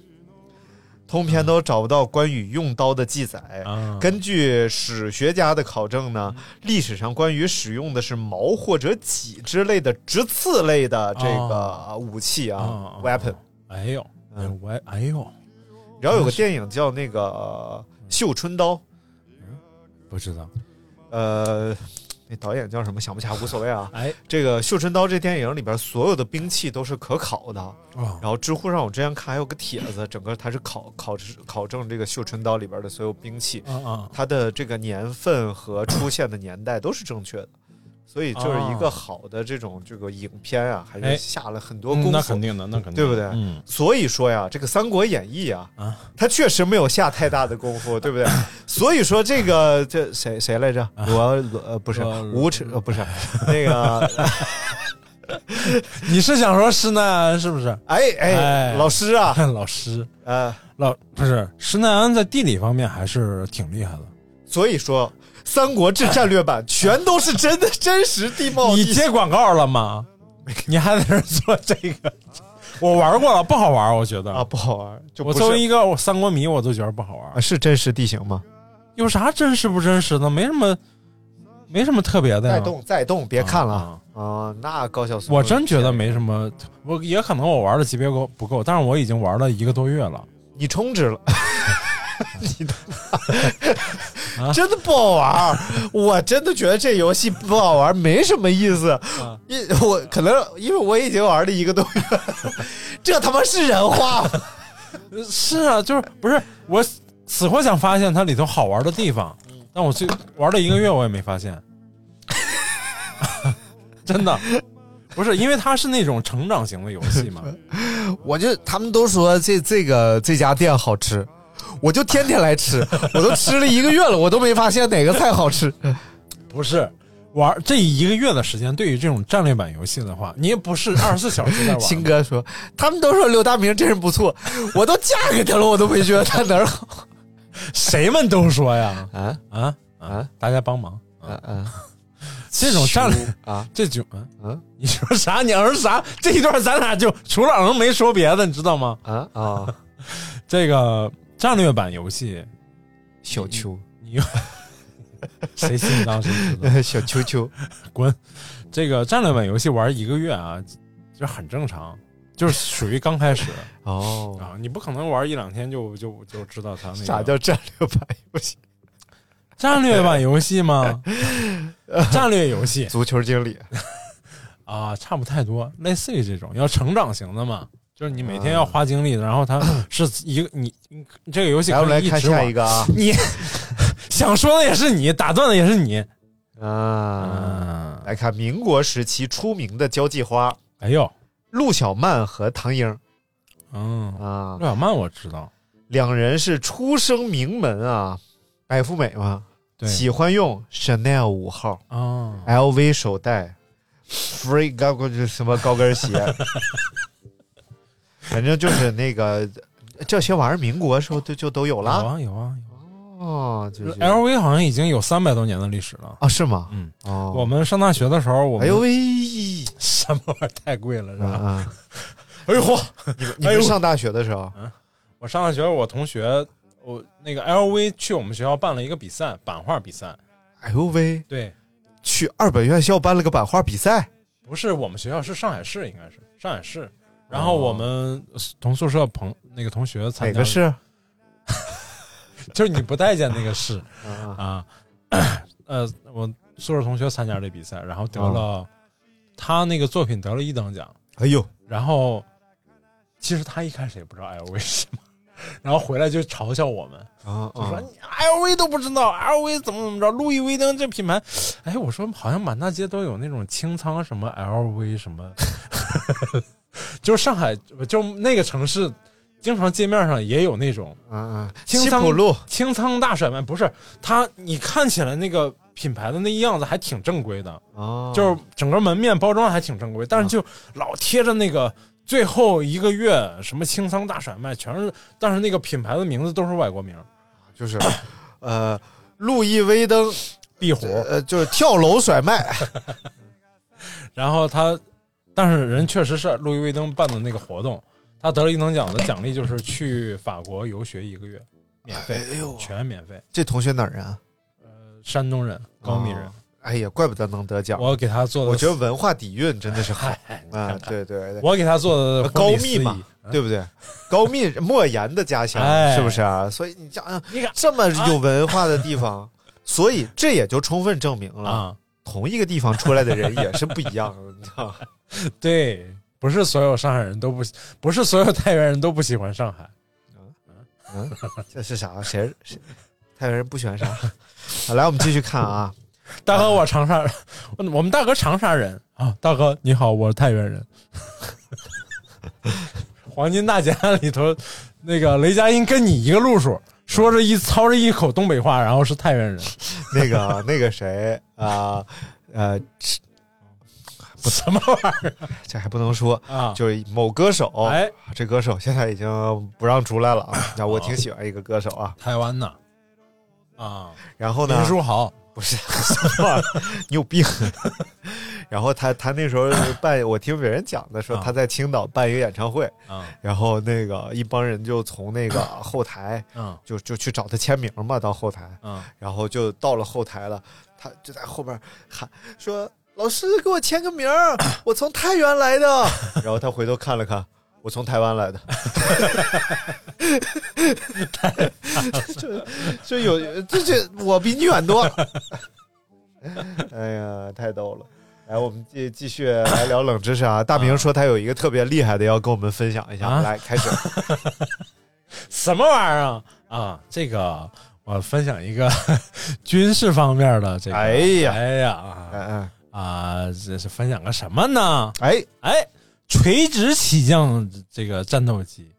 [SPEAKER 1] 通篇都找不到关羽用刀的记载。
[SPEAKER 2] 嗯
[SPEAKER 1] 根据史学家的考证呢，历史上关羽使用的是矛或者戟之类的直刺类的这个武器啊
[SPEAKER 2] 啊
[SPEAKER 1] ，weapon。
[SPEAKER 2] 哎呦，
[SPEAKER 1] 嗯
[SPEAKER 2] 我哎呦，
[SPEAKER 1] 然后有个电影叫那个呃《绣春刀》，
[SPEAKER 2] 不知道。
[SPEAKER 1] 呃，那导演叫什么想不起来，无所谓啊。
[SPEAKER 2] 哎，
[SPEAKER 1] 这个《绣春刀》这电影里边所有的兵器都是可考的。
[SPEAKER 2] 哦
[SPEAKER 1] 然后知乎上我之前看还有个帖子，整个它是考考考证这个绣春刀里边的所有兵器，
[SPEAKER 2] 啊啊
[SPEAKER 1] 它的这个年份和出现的年代都是正确的。所以就是一个好的这种这个影片啊，还
[SPEAKER 2] 哎
[SPEAKER 1] 是下了很多功夫。
[SPEAKER 2] 嗯那肯定的，那肯定的
[SPEAKER 1] 对不对？
[SPEAKER 2] 嗯，
[SPEAKER 1] 所以说呀，这个《三国演义》啊，
[SPEAKER 2] 啊，
[SPEAKER 1] 他确实没有下太大的功夫，对不对？所以说这个这谁谁来着？罗罗呃不是
[SPEAKER 2] 罗
[SPEAKER 1] 无耻呃不是 那个
[SPEAKER 2] 你是想说施耐庵是不是？
[SPEAKER 1] 哎哎老师啊，
[SPEAKER 2] 老师
[SPEAKER 1] 呃
[SPEAKER 2] 老不是施耐庵在地理方面还是挺厉害的。
[SPEAKER 1] 所以说《三国志战略版》全都是真的 真实地貌。
[SPEAKER 2] 你接广告了吗？你还在这做这个？我玩过了，不好玩，我觉得
[SPEAKER 1] 啊不好玩。就
[SPEAKER 2] 我作为一个我三国迷，我都觉得不好玩。
[SPEAKER 1] 啊是真实地形吗？
[SPEAKER 2] 有啥真实不真实的？没什么，没什么特别的呀。
[SPEAKER 1] 再动再动，别看了啊！那高晓松，
[SPEAKER 2] 我真觉得没什么，我也可能我玩的级别够不够，但是我已经玩了一个多月了。
[SPEAKER 1] 你充值了，真的不好玩儿，我真的觉得这游戏不好玩，没什么意思。因我可能因为我已经玩了一个多月，这他妈是人话吗？
[SPEAKER 2] 是啊，就是不是我死活想发现它里头好玩的地方，但我最玩了一个月，我也没发现。真的，不是因为它是那种成长型的游戏嘛？
[SPEAKER 1] 我就他们都说这这个这家店好吃，我就天天来吃，我都吃了一个月了，我都没发现哪个菜好吃。
[SPEAKER 2] 不是玩这一个月的时间，对于这种战略版游戏的话，你也不是二十四小时在玩。
[SPEAKER 1] 新哥说，他们都说刘大明这人不错，我都嫁给他了，我都没觉得他哪儿好。
[SPEAKER 2] 谁们都说呀？
[SPEAKER 1] 啊
[SPEAKER 2] 啊啊！大家帮忙
[SPEAKER 1] 啊啊！
[SPEAKER 2] 这种战略
[SPEAKER 1] 啊，
[SPEAKER 2] 这就嗯嗯，你说啥？你儿啥？这一段咱俩就除了嗯没说别的，你知道吗？
[SPEAKER 1] 啊啊！
[SPEAKER 2] 这个战略版游戏，
[SPEAKER 1] 小秋，
[SPEAKER 2] 你又 谁心当谁知道？
[SPEAKER 1] 小秋秋，
[SPEAKER 2] 滚！这个战略版游戏玩一个月啊，这很正常，就是属于刚开始
[SPEAKER 1] 哦
[SPEAKER 2] 啊，你不可能玩一两天就就就知道它那个
[SPEAKER 1] 啥叫战略版游戏？
[SPEAKER 2] 战略版游戏吗？战略游戏，
[SPEAKER 1] 足球经理
[SPEAKER 2] 啊，差不太多，类似于这种要成长型的嘛，就是你每天要花精力的，然后它 是一个你你这个游戏
[SPEAKER 1] 来，我们来看下一
[SPEAKER 2] 个，
[SPEAKER 1] 啊，
[SPEAKER 2] 你想说的也是你，打断的也是你
[SPEAKER 1] 啊。来看民国时期出名的交际花，
[SPEAKER 2] 哎呦，
[SPEAKER 1] 陆小曼和唐英，
[SPEAKER 2] 嗯
[SPEAKER 1] 啊，
[SPEAKER 2] 陆小曼我知道，
[SPEAKER 1] 两人是出生名门啊，白富美嘛。
[SPEAKER 2] 对，
[SPEAKER 1] 喜欢用 Chanel 五号
[SPEAKER 2] 啊
[SPEAKER 1] ，LV 手袋，Free 高跟什么高跟鞋，反正就是那个这些玩意儿，民国时候就就都有了。
[SPEAKER 2] 有啊有啊
[SPEAKER 1] 有哦，就是
[SPEAKER 2] LV 好像已经有三百多年的历史了
[SPEAKER 1] 啊？是吗？
[SPEAKER 2] 嗯
[SPEAKER 1] 哦，
[SPEAKER 2] 我们上大学的时候，我们
[SPEAKER 1] 哎呦喂，
[SPEAKER 2] 什么玩意儿太贵了是吧？
[SPEAKER 1] 啊，
[SPEAKER 2] 哎呦嚯！
[SPEAKER 1] 你们你们上大学的时候，
[SPEAKER 2] 嗯，我上大学，我同学。我那个 LV 去我们学校办了一个比赛，版画比赛。
[SPEAKER 1] 哎呦喂，
[SPEAKER 2] 对，
[SPEAKER 1] 去二本院校办了个版画比赛，
[SPEAKER 2] 不是我们学校，是上海市，应该是上海市。然后我们同宿舍朋那个同学参加，
[SPEAKER 1] 哪个市？
[SPEAKER 2] 就是你不待见那个市啊。呃，我宿舍同学参加这比赛，然后得了，他那个作品得了一等奖。
[SPEAKER 1] 哎呦，
[SPEAKER 2] 然后其实他一开始也不知道 LV 是什么。然后回来就嘲笑我们，
[SPEAKER 1] 啊，
[SPEAKER 2] 就说你 LV 都不知道，LV 怎么怎么着，路易威登这品牌，哎，我说好像满大街都有那种清仓什么 LV 什么，就是上海就那个城市，经常街面上也有那种，
[SPEAKER 1] 嗯嗯，
[SPEAKER 2] 清仓
[SPEAKER 1] 路
[SPEAKER 2] 清仓大甩卖，不是它，你看起来那个品牌的那样子还挺正规的，
[SPEAKER 1] 哦，
[SPEAKER 2] 就是整个门面包装还挺正规，但是就老贴着那个。最后一个月什么清仓大甩卖，全是，但是那个品牌的名字都是外国名，
[SPEAKER 1] 就是，呃，路易威登
[SPEAKER 2] 壁虎，
[SPEAKER 1] 呃，就是跳楼甩卖。
[SPEAKER 2] 然后他，但是人确实是路易威登办的那个活动，他得了一等奖的奖励就是去法国游学一个月，免费，
[SPEAKER 1] 哎呦，
[SPEAKER 2] 全免费。
[SPEAKER 1] 这同学哪儿人啊？
[SPEAKER 2] 呃，山东人，高密人。
[SPEAKER 1] 哦哎呀，怪不得能得奖！
[SPEAKER 2] 我给他做的，
[SPEAKER 1] 我觉得文化底蕴真的是好 啊！对对对，
[SPEAKER 2] 我给他做的
[SPEAKER 1] 高密嘛，对不对？高密莫言的家乡是不是啊？所以你想想，
[SPEAKER 2] 你看
[SPEAKER 1] 这么有文化的地方，所以这也就充分证明了
[SPEAKER 2] 啊，
[SPEAKER 1] 同一个地方出来的人也是不一样的，你知道吗？
[SPEAKER 2] 对，不是所有上海人都不，不是所有太原人都不喜欢上海。
[SPEAKER 1] 嗯，这是啥？谁谁太原人不喜欢啥？好，来，我们继续看啊。
[SPEAKER 2] 大哥，我长沙人，我们大哥长沙人啊。大哥你好，我是太原人。黄金大劫案里头，那个雷佳音跟你一个路数，说着一操着一口东北话，然后是太原人。
[SPEAKER 1] 那个那个谁啊，呃，
[SPEAKER 2] 不什么玩意儿，
[SPEAKER 1] 这还不能说
[SPEAKER 2] 啊，
[SPEAKER 1] 就是某歌手，
[SPEAKER 2] 哎，
[SPEAKER 1] 这歌手现在已经不让出来了啊。那我挺喜欢一个歌手啊，
[SPEAKER 2] 台湾的啊，
[SPEAKER 1] 然后呢，
[SPEAKER 2] 林书豪。
[SPEAKER 1] 不是，你有病。然后他他那时候办，我听别人讲的说他在青岛办一个演唱会，
[SPEAKER 2] 嗯、
[SPEAKER 1] 然后那个一帮人就从那个后台，
[SPEAKER 2] 嗯，
[SPEAKER 1] 就就去找他签名嘛，到后台，
[SPEAKER 2] 嗯，
[SPEAKER 1] 然后就到了后台了，他就在后边喊说：“老师，给我签个名，我从太原来的。”然后他回头看了看，我从台湾来的。就就有这这我比你远多。哎呀，太逗了！来，我们继继续来聊冷知识啊。大明说他有一个特别厉害的要跟我们分享一下，
[SPEAKER 2] 啊
[SPEAKER 1] 来开始。
[SPEAKER 2] 什么玩意儿啊？啊，这个我分享一个军事方面的这个。
[SPEAKER 1] 哎呀
[SPEAKER 2] 哎呀啊啊！这是分享个什么呢？
[SPEAKER 1] 哎
[SPEAKER 2] 哎，垂直起降这个战斗机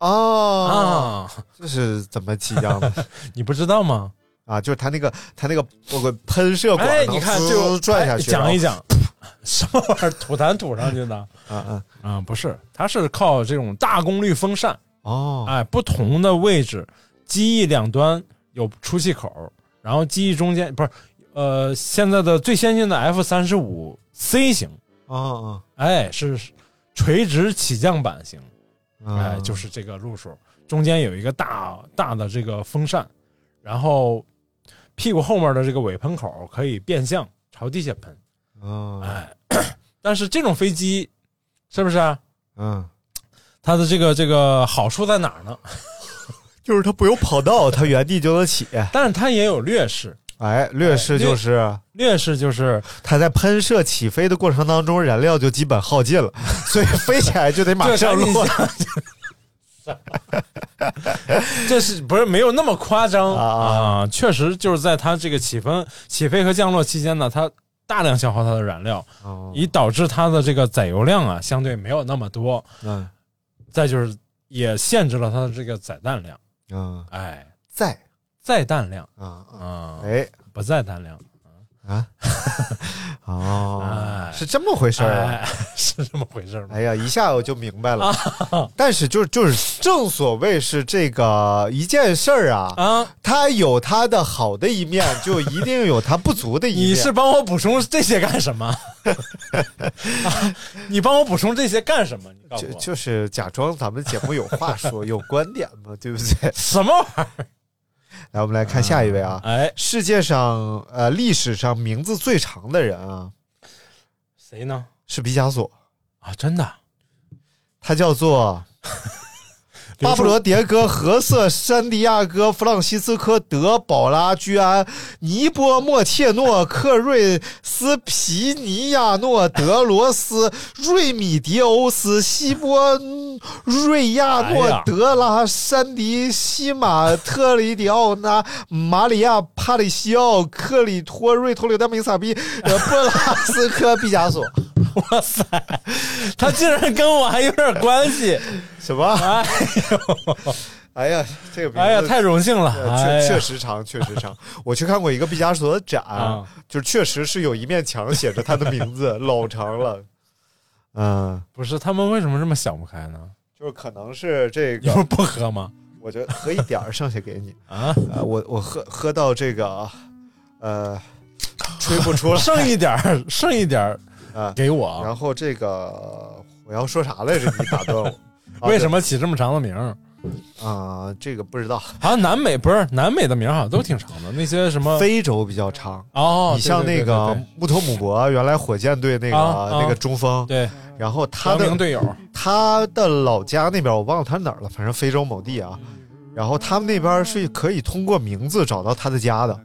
[SPEAKER 1] 哦，
[SPEAKER 2] 啊，
[SPEAKER 1] 这是怎么起降的
[SPEAKER 2] 你不知道吗？
[SPEAKER 1] 啊？就是它那个它那个我个喷射管
[SPEAKER 2] 哎，
[SPEAKER 1] 能
[SPEAKER 2] 你看
[SPEAKER 1] 滋
[SPEAKER 2] 就
[SPEAKER 1] 转下去，
[SPEAKER 2] 哎讲一讲 什么玩意儿？吐痰吐上去的
[SPEAKER 1] 啊啊
[SPEAKER 2] 啊？不是，它是靠这种大功率风扇，
[SPEAKER 1] 哦，
[SPEAKER 2] 哎，不同的位置，机翼两端有出气口，然后机翼中间不是，呃，现在的最先进的 F 三十五 C 型，
[SPEAKER 1] 啊哦，
[SPEAKER 2] 哎，是垂直起降版型，
[SPEAKER 1] 哦
[SPEAKER 2] 哎，就是这个路数，中间有一个大大的这个风扇，然后屁股后面的这个尾喷口可以变向朝地下喷，
[SPEAKER 1] 哦，
[SPEAKER 2] 哎，但是这种飞机是不是啊？
[SPEAKER 1] 嗯，
[SPEAKER 2] 它的这个这个好处在哪儿呢？
[SPEAKER 1] 就是它不用跑道，它原地就能起。
[SPEAKER 2] 但是它也有劣势，
[SPEAKER 1] 哎，劣势就是
[SPEAKER 2] 劣势就是
[SPEAKER 1] 它在喷射起飞的过程当中，燃料就基本耗尽了，所以飞起来就得马上落。
[SPEAKER 2] 这是不是没有那么夸张
[SPEAKER 1] 啊
[SPEAKER 2] 啊？确实就是在它这个起飞、起飞和降落期间呢，它大量消耗它的燃料，
[SPEAKER 1] 哦
[SPEAKER 2] 以导致它的这个载油量啊相对没有那么多。
[SPEAKER 1] 嗯
[SPEAKER 2] 再就是也限制了它的这个载弹量，
[SPEAKER 1] 嗯，
[SPEAKER 2] 哎，
[SPEAKER 1] 在
[SPEAKER 2] 淡量
[SPEAKER 1] 啊啊，
[SPEAKER 2] 啊，
[SPEAKER 1] 哎
[SPEAKER 2] 不在淡量，
[SPEAKER 1] 啊，哦
[SPEAKER 2] 哎，
[SPEAKER 1] 是这么回事儿
[SPEAKER 2] 是这么回事儿？
[SPEAKER 1] 哎呀，一下我就明白了。
[SPEAKER 2] 啊
[SPEAKER 1] 但是就是就是正所谓是这个一件事儿啊，
[SPEAKER 2] 啊，
[SPEAKER 1] 它有它的好的一面，就一定有它不足的一面。
[SPEAKER 2] 你是帮我补充这些干什么？啊你帮我补充这些干什么？你告诉我，
[SPEAKER 1] 就就是假装咱们节目有话说，有观点嘛，对不对？
[SPEAKER 2] 什么玩意儿？
[SPEAKER 1] 来，我们来看下一位啊。
[SPEAKER 2] 哎，
[SPEAKER 1] 世界上呃历史上名字最长的人啊
[SPEAKER 2] 谁呢？
[SPEAKER 1] 是毕加索，
[SPEAKER 2] 啊，真的，
[SPEAKER 1] 他叫做巴布罗·迭戈、何塞·山迪亚哥、弗朗西斯科·德保拉居安、尼波·莫切诺、克瑞斯皮尼亚诺、德罗斯、瑞米迪欧斯、西波瑞亚诺、德拉、山迪西马、特里迪奥纳、马里亚·帕里西奥、克里托、瑞托、柳丹、明萨比、呃布拉斯科、毕加索。
[SPEAKER 2] 哇塞，他竟然跟我还有点关系！
[SPEAKER 1] 什么？
[SPEAKER 2] 哎呦，
[SPEAKER 1] 哎呀，这个名字
[SPEAKER 2] 哎呀，太荣幸了！
[SPEAKER 1] 确确实长，确实长。我去看过一个毕加索的展，
[SPEAKER 2] 啊
[SPEAKER 1] 就是确实是有一面墙写着他的名字，老长了。嗯，
[SPEAKER 2] 不是他们为什么这么想不开呢？
[SPEAKER 1] 就是可能是这
[SPEAKER 2] 一会儿
[SPEAKER 1] 个，
[SPEAKER 2] 不喝吗？
[SPEAKER 1] 我觉得喝一点儿，剩下给你。
[SPEAKER 2] 啊，
[SPEAKER 1] 呃，我我喝喝到这个，呃，吹不出来
[SPEAKER 2] 剩一点儿，剩一点儿
[SPEAKER 1] 啊。
[SPEAKER 2] 给我。
[SPEAKER 1] 然后这个我要说啥来着？你打断我。啊
[SPEAKER 2] 为什么起这么长的名儿？
[SPEAKER 1] 啊？这个不知道。
[SPEAKER 2] 好像南美不是南美的名儿好像都挺长的，那些什么
[SPEAKER 1] 非洲比较长。
[SPEAKER 2] 哦，
[SPEAKER 1] 你像那个穆托姆博，原来火箭队那个、那个中锋，
[SPEAKER 2] 对，
[SPEAKER 1] 然后他的
[SPEAKER 2] 队友
[SPEAKER 1] 他的老家那边我忘了他哪儿了，反正非洲某地啊。然后他们那边是可以通过名字找到他的家的，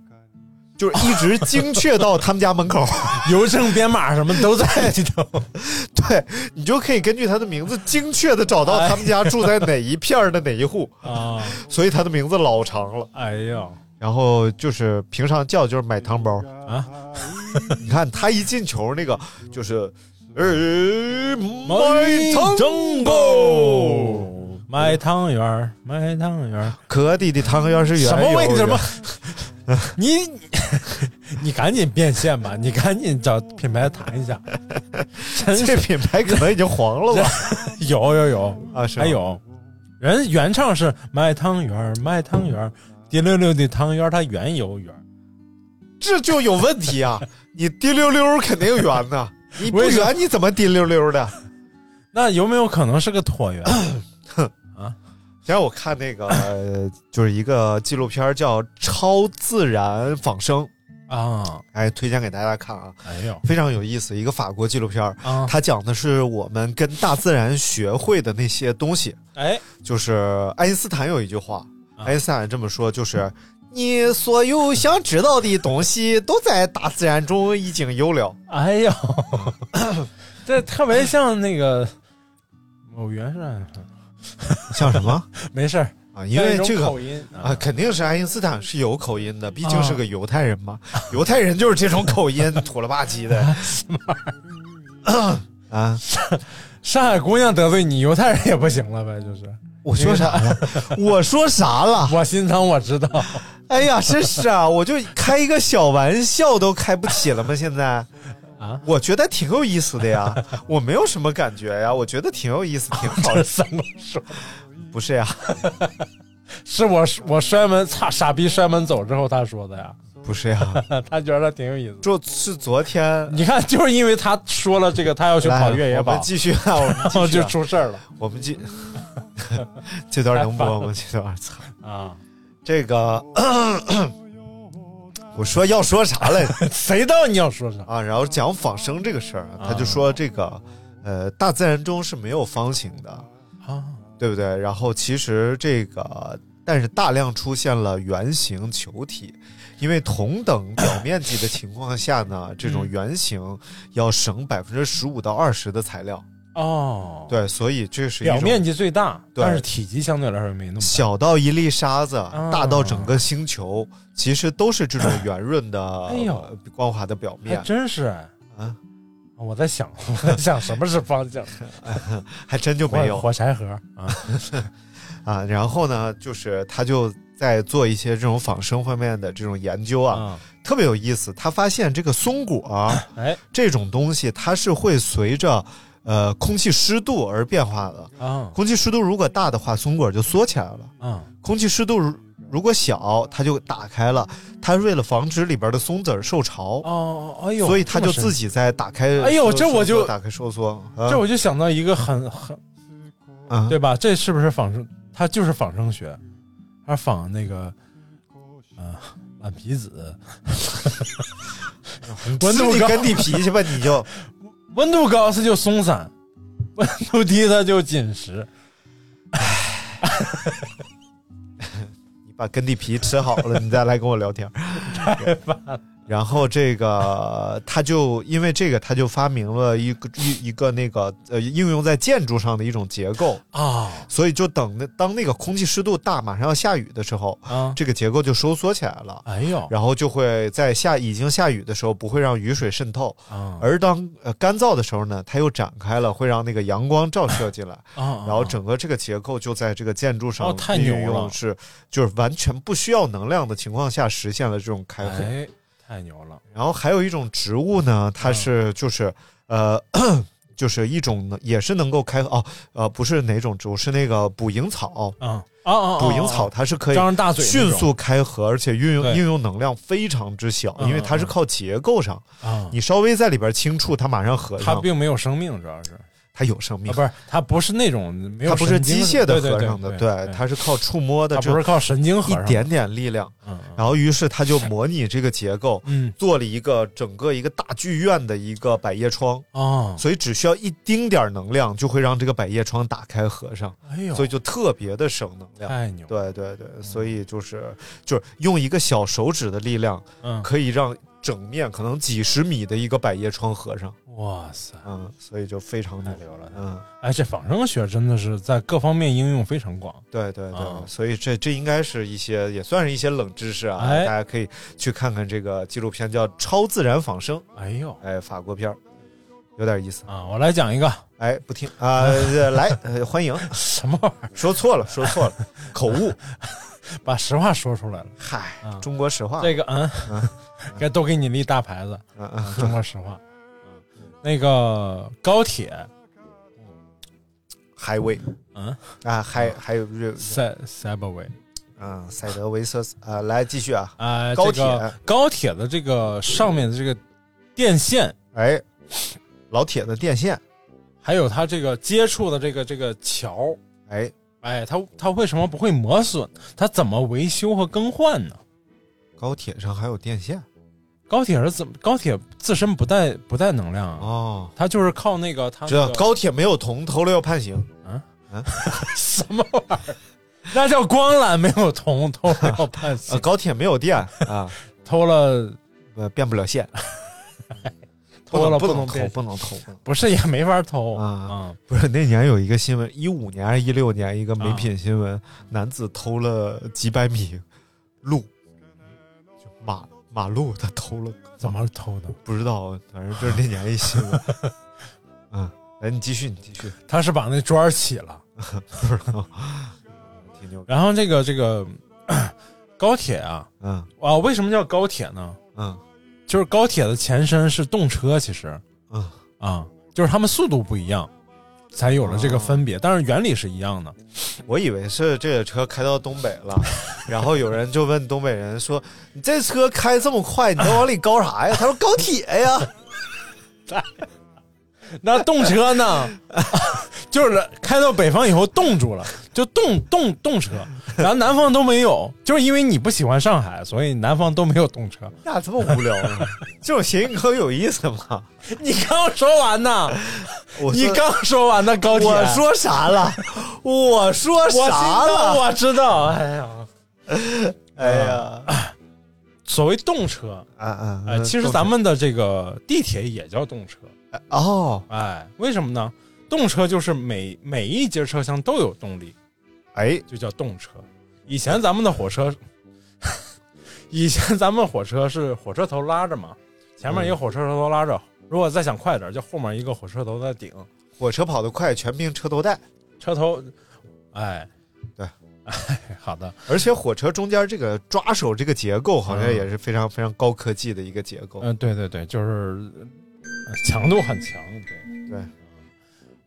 [SPEAKER 1] 就是一直精确到他们家门口。
[SPEAKER 2] 邮政编码什么都在里头。
[SPEAKER 1] 对你就可以根据他的名字精确的找到他们家住在哪一片的哪一户，
[SPEAKER 2] 啊，
[SPEAKER 1] 所以他的名字老长了。
[SPEAKER 2] 哎呀
[SPEAKER 1] 然后就是平常叫就是买汤包，
[SPEAKER 2] 啊，
[SPEAKER 1] 你看他一进球那个就是，呃，买
[SPEAKER 2] 买
[SPEAKER 1] 汤
[SPEAKER 2] 汤包，买汤圆儿，买汤圆儿。
[SPEAKER 1] 可地的汤圆是圆
[SPEAKER 2] 什么位
[SPEAKER 1] 油的
[SPEAKER 2] 置吗？你 你赶紧变现吧，你赶紧找品牌谈一下。真
[SPEAKER 1] 这品牌可能已经黄了吧？
[SPEAKER 2] 有有有
[SPEAKER 1] 啊，是
[SPEAKER 2] 还有人原唱是卖汤圆儿，卖汤圆儿，滴溜溜的汤圆儿，它圆有圆。
[SPEAKER 1] 这就有问题啊！你滴溜溜肯定圆呐，你不圆你怎么滴溜溜的？
[SPEAKER 2] 那有没有可能是个椭圆？
[SPEAKER 1] 前让我看那个，呃就是一个纪录片叫《超自然仿生》，
[SPEAKER 2] 啊，
[SPEAKER 1] 哎，推荐给大家看啊，
[SPEAKER 2] 哎呦，
[SPEAKER 1] 非常有意思，一个法国纪录片
[SPEAKER 2] 啊
[SPEAKER 1] 它讲的是我们跟大自然学会的那些东西。
[SPEAKER 2] 哎，
[SPEAKER 1] 就是爱因斯坦有一句话，
[SPEAKER 2] 啊
[SPEAKER 1] 爱因斯坦这么说，就是你所有想知道的东西都在大自然中已经有了。
[SPEAKER 2] 哎呦，这特别像那个某原山，
[SPEAKER 1] 像什么
[SPEAKER 2] 没事儿
[SPEAKER 1] 啊？因为这个
[SPEAKER 2] 口音
[SPEAKER 1] 啊，肯定是爱因斯坦是有口音的，毕竟是个犹太人嘛。犹太人就是这种口音，土了吧唧的。啊，
[SPEAKER 2] 上海姑娘得罪你，犹太人也不行了呗，就是。
[SPEAKER 1] 我说啥了？我说啥了？
[SPEAKER 2] 我心疼，我知道。
[SPEAKER 1] 哎呀，真是啊！我就开一个小玩笑都开不起了吗？现在
[SPEAKER 2] 啊，
[SPEAKER 1] 我觉得挺有意思的呀，我没有什么感觉呀，我觉得挺有意思，挺好
[SPEAKER 2] 的。怎么说？
[SPEAKER 1] 不是呀，
[SPEAKER 2] 是我我摔门，擦傻逼摔门走之后他说的呀。
[SPEAKER 1] 不是呀，
[SPEAKER 2] 他觉得挺有意思。
[SPEAKER 1] 就是昨天，
[SPEAKER 2] 你看，就是因为他说了这个，他要去跑越野跑
[SPEAKER 1] 我们，继续啊，我们
[SPEAKER 2] 然后 就
[SPEAKER 1] 啊
[SPEAKER 2] 出事儿了
[SPEAKER 1] 我们继这段能播吗？这段操，
[SPEAKER 2] 啊！
[SPEAKER 1] 这个我说要说啥来着？
[SPEAKER 2] 谁知道你要说啥？
[SPEAKER 1] 啊，然后讲仿生这个事儿，他就说这个呃，大自然中是没有方形的，
[SPEAKER 2] 啊，
[SPEAKER 1] 对不对？然后其实这个，但是大量出现了圆形球体，因为同等表面积的情况下呢，这种圆形要省百分之十五到二十的材料。
[SPEAKER 2] 哦，
[SPEAKER 1] 对，所以这是一种
[SPEAKER 2] 表面积最大，
[SPEAKER 1] 对
[SPEAKER 2] 但是体积相对来说没那么大。
[SPEAKER 1] 小到一粒沙子，
[SPEAKER 2] 啊
[SPEAKER 1] 大到整个星球，其实都是这种圆润的、
[SPEAKER 2] 哎呦
[SPEAKER 1] 呃光滑的表
[SPEAKER 2] 还
[SPEAKER 1] 面。
[SPEAKER 2] 真是哎
[SPEAKER 1] 啊，
[SPEAKER 2] 我在想，我在想什么是方向？
[SPEAKER 1] 还真就没有
[SPEAKER 2] 火火柴盒啊
[SPEAKER 1] 啊。然后呢，就是他就在做一些这种仿生方面的这种研究啊，
[SPEAKER 2] 啊！
[SPEAKER 1] 特别有意思。他发现这个松果、啊、
[SPEAKER 2] 哎
[SPEAKER 1] 这种东西，它是会随着呃空气湿度而变化的。
[SPEAKER 2] 啊
[SPEAKER 1] 空气湿度如果大的话，松果就缩起来了；
[SPEAKER 2] 啊
[SPEAKER 1] 空气湿度如如果小，它就打开了。它为了防止里边的松子儿受潮，
[SPEAKER 2] 哦！哎呦，
[SPEAKER 1] 所以它就自己在打开。
[SPEAKER 2] 哎呦这我就
[SPEAKER 1] 打开收缩。啊
[SPEAKER 2] 这我就想到一个很很
[SPEAKER 1] 啊，
[SPEAKER 2] 对吧？这是不是仿生？它就是仿生学，它仿那个呃烂皮子，温度高
[SPEAKER 1] 吃你跟地皮去吧，你就
[SPEAKER 2] 温度高它就松散，温度低它就紧实。
[SPEAKER 1] 你把根地皮吃好了，你再来跟我聊天。
[SPEAKER 2] 太烦了
[SPEAKER 1] 然后这个他就因为这个，他就发明了一个一一个那个呃应用在建筑上的一种结构，
[SPEAKER 2] 啊
[SPEAKER 1] 所以就等那当那个空气湿度大，马上要下雨的时候，
[SPEAKER 2] 啊！
[SPEAKER 1] 这个结构就收缩起来了。
[SPEAKER 2] 哎呦
[SPEAKER 1] 然后就会在下已经下雨的时候，不会让雨水渗透，
[SPEAKER 2] 啊
[SPEAKER 1] 而当呃干燥的时候呢，它又展开了，会让那个阳光照射进来，
[SPEAKER 2] 啊！
[SPEAKER 1] 然后整个这个结构就在这个建筑上
[SPEAKER 2] 哦太牛
[SPEAKER 1] 运用
[SPEAKER 2] 了
[SPEAKER 1] 是就是完全不需要能量的情况下实现了这种开合。
[SPEAKER 2] 哎，太牛了！
[SPEAKER 1] 然后还有一种植物呢，它是就是、呃。就是一种，也是能够开哦，呃，不是哪种植物，是那个捕蝇草。
[SPEAKER 2] 嗯啊啊！
[SPEAKER 1] 捕蝇草它是可以
[SPEAKER 2] 张着大嘴
[SPEAKER 1] 迅速开合，而且运用
[SPEAKER 2] 对
[SPEAKER 1] 应用能量非常之小，
[SPEAKER 2] 嗯
[SPEAKER 1] 因为它是靠结构上，
[SPEAKER 2] 啊，
[SPEAKER 1] 你稍微在里边轻触，它马上合上它。
[SPEAKER 2] 并没有生命，主要是
[SPEAKER 1] 它有生命。
[SPEAKER 2] 啊，，不是它不是那种没有
[SPEAKER 1] 它不是机械的合上的，
[SPEAKER 2] 对，
[SPEAKER 1] 它是靠触摸的，
[SPEAKER 2] 它不是靠神经
[SPEAKER 1] 一点点力量。
[SPEAKER 2] 嗯
[SPEAKER 1] 然后于是他就模拟这个结构，
[SPEAKER 2] 嗯。
[SPEAKER 1] 做了一个整个一个大剧院的一个百叶窗，
[SPEAKER 2] 啊，
[SPEAKER 1] 所以只需要一丁点儿能量就会让这个百叶窗打开合上，
[SPEAKER 2] 哎呦，
[SPEAKER 1] 所以就特别的省能量。
[SPEAKER 2] 太牛，
[SPEAKER 1] 对对对，所以就是就是用一个小手指的力量，
[SPEAKER 2] 嗯，
[SPEAKER 1] 可以让整面可能几十米的一个百叶窗合上，
[SPEAKER 2] 哇塞，
[SPEAKER 1] 嗯，所以就非常牛
[SPEAKER 2] 太，牛了！
[SPEAKER 1] 嗯，
[SPEAKER 2] 哎，这仿生学真的是在各方面应用非常广。
[SPEAKER 1] 对对对，
[SPEAKER 2] 啊。
[SPEAKER 1] 所以这这应该是一些也算是一些冷知识啊，
[SPEAKER 2] 哎。
[SPEAKER 1] 大家可以去看看这个纪录片叫《超自然仿生》，
[SPEAKER 2] 哎呦。
[SPEAKER 1] 哎，法国片儿，有点意思。
[SPEAKER 2] 啊，我来讲一个。
[SPEAKER 1] 哎，不听啊、呃来、呃欢迎，
[SPEAKER 2] 什么玩意儿，
[SPEAKER 1] 说错了，说错了，口误。
[SPEAKER 2] 把实话说出来了。
[SPEAKER 1] 嗨，
[SPEAKER 2] 啊。
[SPEAKER 1] 中国实话。
[SPEAKER 2] 这个嗯
[SPEAKER 1] 嗯，
[SPEAKER 2] 该都给你立大牌子，
[SPEAKER 1] 嗯
[SPEAKER 2] 啊中国实话。那个高铁
[SPEAKER 1] ，，Highway。
[SPEAKER 2] 嗯，
[SPEAKER 1] 啊，还还有这
[SPEAKER 2] 塞塞伯维
[SPEAKER 1] 啊，赛德维瑟斯啊，来继续啊，
[SPEAKER 2] 啊，
[SPEAKER 1] 高
[SPEAKER 2] 这个
[SPEAKER 1] 铁。
[SPEAKER 2] 高铁的这个上面的这个电线，
[SPEAKER 1] 哎，老铁的电线，
[SPEAKER 2] 还有它这个接触的这个这个桥，
[SPEAKER 1] 哎，
[SPEAKER 2] 哎，它它为什么不会磨损？它怎么维修和更换呢？
[SPEAKER 1] 高铁上还有电线，
[SPEAKER 2] 高铁是怎么？高铁自身不带不带能量啊，
[SPEAKER 1] 哦，
[SPEAKER 2] 它就是靠那个它、那
[SPEAKER 1] 知道
[SPEAKER 2] 个
[SPEAKER 1] 高铁没有铜，偷了要判刑。
[SPEAKER 2] 啊
[SPEAKER 1] 啊
[SPEAKER 2] 什么玩意儿？那叫光缆没有铜，偷了要判
[SPEAKER 1] 呃，
[SPEAKER 2] 刑，
[SPEAKER 1] 高铁没有电啊，
[SPEAKER 2] 偷了
[SPEAKER 1] 呃，变不了线，
[SPEAKER 2] 偷了
[SPEAKER 1] 不能偷，
[SPEAKER 2] 不能
[SPEAKER 1] 偷。不
[SPEAKER 2] 是也没法偷
[SPEAKER 1] 啊
[SPEAKER 2] 啊
[SPEAKER 1] 不是那年有一个新闻，一五年还是一六年一个
[SPEAKER 2] 啊
[SPEAKER 1] 美品新闻，男子偷了几百米路，就马马路他偷了，
[SPEAKER 2] 怎么偷的？
[SPEAKER 1] 不知道，反正就是那年一新闻。嗯，来你继续，你继续，
[SPEAKER 2] 他是把那砖儿起了，
[SPEAKER 1] 不知道，挺牛。
[SPEAKER 2] 然后这个这个 高铁啊
[SPEAKER 1] 嗯
[SPEAKER 2] 啊，为什么叫高铁呢？
[SPEAKER 1] 嗯
[SPEAKER 2] 就是高铁的前身是动车，其实
[SPEAKER 1] 嗯
[SPEAKER 2] 啊，就是他们速度不一样，才有了这个分别，但是原理是一样的。
[SPEAKER 1] 我以为是这个车开到东北了，然后有人就问东北人说：“你这车开这么快，你都往里高啥呀？”他说：“高铁呀。
[SPEAKER 2] 那动车呢，就是开到北方以后冻住了，就动动动车，然后南方都没有，就是因为你不喜欢上海，所以南方都没有动车。”
[SPEAKER 1] 呀，这么无聊呢？这种谐音梗有意思吗？
[SPEAKER 2] 你刚说完呢，你刚说完呢，高铁。
[SPEAKER 1] 我说啥了？我说啥，了？
[SPEAKER 2] 我知道。哎呀，
[SPEAKER 1] 哎呀，
[SPEAKER 2] 所谓动车，
[SPEAKER 1] 啊啊！
[SPEAKER 2] 哎，其实咱们的这个地铁也叫动车。
[SPEAKER 1] 哦，
[SPEAKER 2] 哎，为什么呢？动车就是每每一节车厢都有动力，
[SPEAKER 1] 哎，
[SPEAKER 2] 就叫动车。以前咱们的火车，以前咱们火车是火车头拉着嘛，前面一个火车头拉着，如果再想快点，就后面一个火车头在顶，
[SPEAKER 1] 火车跑得快，全凭车头带。
[SPEAKER 2] 车头，哎，
[SPEAKER 1] 对，
[SPEAKER 2] 哎，好的，
[SPEAKER 1] 而且火车中间这个抓手这个结构，好像也是非常非常高科技的一个结构。
[SPEAKER 2] 嗯，对对对，就是呃强度很强，对
[SPEAKER 1] 对。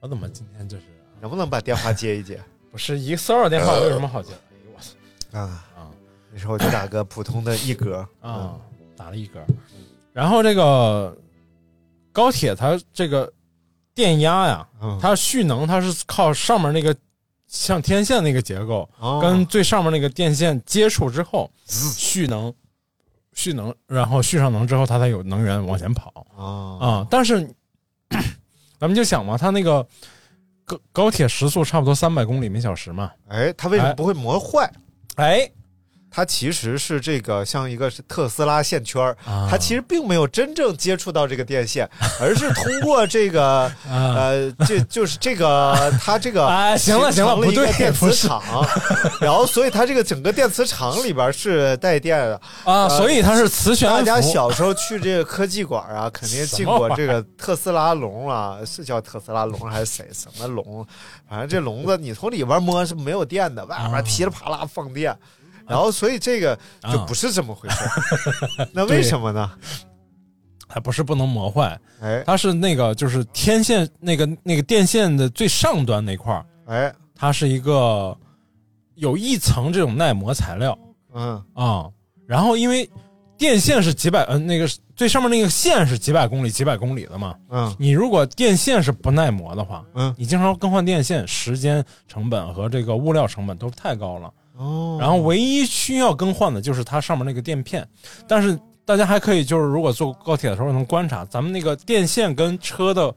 [SPEAKER 2] 我怎么今天就是
[SPEAKER 1] 能不能把电话接一接？
[SPEAKER 2] 不是一个骚扰电话有什么好接？哎呦我操
[SPEAKER 1] 啊
[SPEAKER 2] 啊！
[SPEAKER 1] 那时候就打个普通的一格
[SPEAKER 2] 啊，打了一格。然后这个高铁它这个电压呀，
[SPEAKER 1] 嗯
[SPEAKER 2] 它蓄能它是靠上面那个像天线那个结构，
[SPEAKER 1] 哦
[SPEAKER 2] 跟最上面那个电线接触之后蓄能，蓄能，然后蓄上能之后，它才有能源往前跑
[SPEAKER 1] 啊
[SPEAKER 2] 啊。但是 咱们就想嘛，它那个高高铁时速差不多三百公里每小时嘛，
[SPEAKER 1] 哎，它为什么不会磨坏？
[SPEAKER 2] 哎，
[SPEAKER 1] 它其实是这个像一个是特斯拉线圈儿
[SPEAKER 2] 啊
[SPEAKER 1] 它其实并没有真正接触到这个电线，而是通过这个 呃，这就是这个 它这个
[SPEAKER 2] 啊行了行了
[SPEAKER 1] 形成一个
[SPEAKER 2] 不对
[SPEAKER 1] 电磁场，然后所以它这个整个电磁场里边是带电的
[SPEAKER 2] 啊
[SPEAKER 1] 呃
[SPEAKER 2] 所以它是磁悬浮
[SPEAKER 1] 大家小时候去这个科技馆啊，肯定进过这个特斯拉龙啊，是叫特斯拉龙还是谁什么龙？反正这笼子你从里边摸是没有电的，外边噼里啪啦放电。然后，所以这个就不是这么回事。儿。那为什么呢？
[SPEAKER 2] 它不是不能磨坏，
[SPEAKER 1] 哎，
[SPEAKER 2] 它是那个就是天线那个那个电线的最上端那块儿，
[SPEAKER 1] 哎，
[SPEAKER 2] 它是一个有一层这种耐磨材料。
[SPEAKER 1] 嗯。
[SPEAKER 2] 啊、然后因为电线是几百呃那个最上面那个线是几百公里几百公里的嘛，
[SPEAKER 1] 嗯。
[SPEAKER 2] 你如果电线是不耐磨的话，
[SPEAKER 1] 嗯，
[SPEAKER 2] 你经常更换电线，时间成本和这个物料成本都太高了。
[SPEAKER 1] 哦。
[SPEAKER 2] 然后唯一需要更换的就是它上面那个垫片，但是大家还可以就是如果坐高铁的时候能观察咱们那个电线跟车的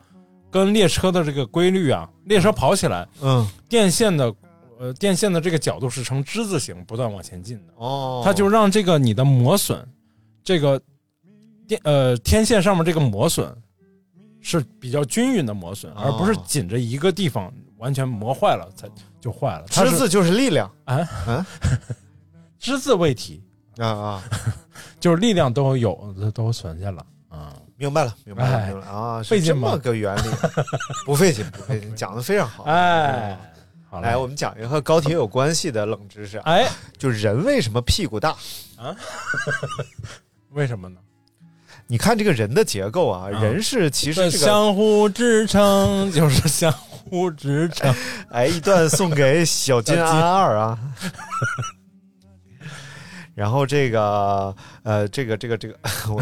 [SPEAKER 2] 跟列车的这个规律啊，列车跑起来，
[SPEAKER 1] 嗯，
[SPEAKER 2] 电线的呃电线的这个角度是呈之字形不断往前进的，
[SPEAKER 1] 哦，
[SPEAKER 2] 它就让这个你的磨损，这个电呃天线上面这个磨损是比较均匀的磨损，而不是紧着一个地方完全磨坏了才就坏了。它
[SPEAKER 1] 之字就是力量
[SPEAKER 2] 啊
[SPEAKER 1] 啊，
[SPEAKER 2] 只字未提
[SPEAKER 1] 啊啊，
[SPEAKER 2] 就是力量都有都存下了啊。
[SPEAKER 1] 明白了，明白了，
[SPEAKER 2] 哎
[SPEAKER 1] 明白了啊，是
[SPEAKER 2] 费劲吗
[SPEAKER 1] 这么个原理，不费劲，不费劲，讲的非常好。
[SPEAKER 2] 哎，好
[SPEAKER 1] 来，我们讲一个和高铁有关系的冷知识。
[SPEAKER 2] 哎，
[SPEAKER 1] 就人为什么屁股大？
[SPEAKER 2] 啊？为什么呢？
[SPEAKER 1] 你看这个人的结构啊，人是其实这个
[SPEAKER 2] 相互支撑就是相互支撑。
[SPEAKER 1] 哎，一段送给小金 安二啊。然后这个呃，这个这个这个我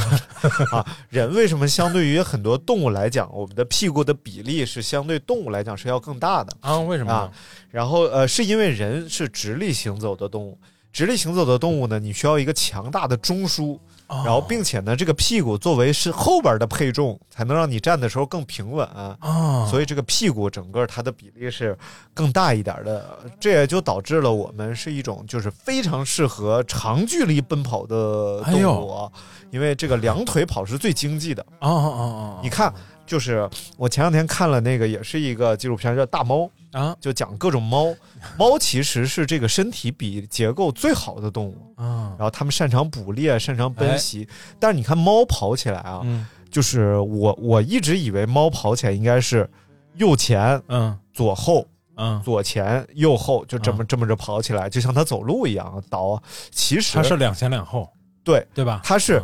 [SPEAKER 1] 啊，人为什么相对于很多动物来讲，我们的屁股的比例是相对动物来讲是要更大的
[SPEAKER 2] 啊？为什么？
[SPEAKER 1] 然后呃，是因为人是直立行走的动物，直立行走的动物呢，你需要一个强大的中枢，
[SPEAKER 2] 哦
[SPEAKER 1] 然后并且呢，这个屁股作为是后边的配重，才能让你站的时候更平稳。
[SPEAKER 2] 啊，
[SPEAKER 1] 所以这个屁股整个它的比例是更大一点的，这也就导致了我们是一种就是非常适合长距离奔跑的动物啊，因为这个两腿跑是最经济的。
[SPEAKER 2] 哦哦哦，
[SPEAKER 1] 你看，就是我前两天看了那个，也是一个纪录片，叫《大猫》
[SPEAKER 2] 啊，
[SPEAKER 1] 就讲各种猫。猫其实是这个身体比结构最好的动物
[SPEAKER 2] 啊，
[SPEAKER 1] 然后它们擅长捕猎，擅长奔袭。但是你看猫跑起来啊，
[SPEAKER 2] 嗯
[SPEAKER 1] 就是我我一直以为猫跑起来应该是右前，
[SPEAKER 2] 嗯，
[SPEAKER 1] 左后。
[SPEAKER 2] 嗯，
[SPEAKER 1] 左前右后就这么、这么着跑起来，就像它走路一样倒。其实
[SPEAKER 2] 它是两前两后，
[SPEAKER 1] 对
[SPEAKER 2] 对吧？
[SPEAKER 1] 它是、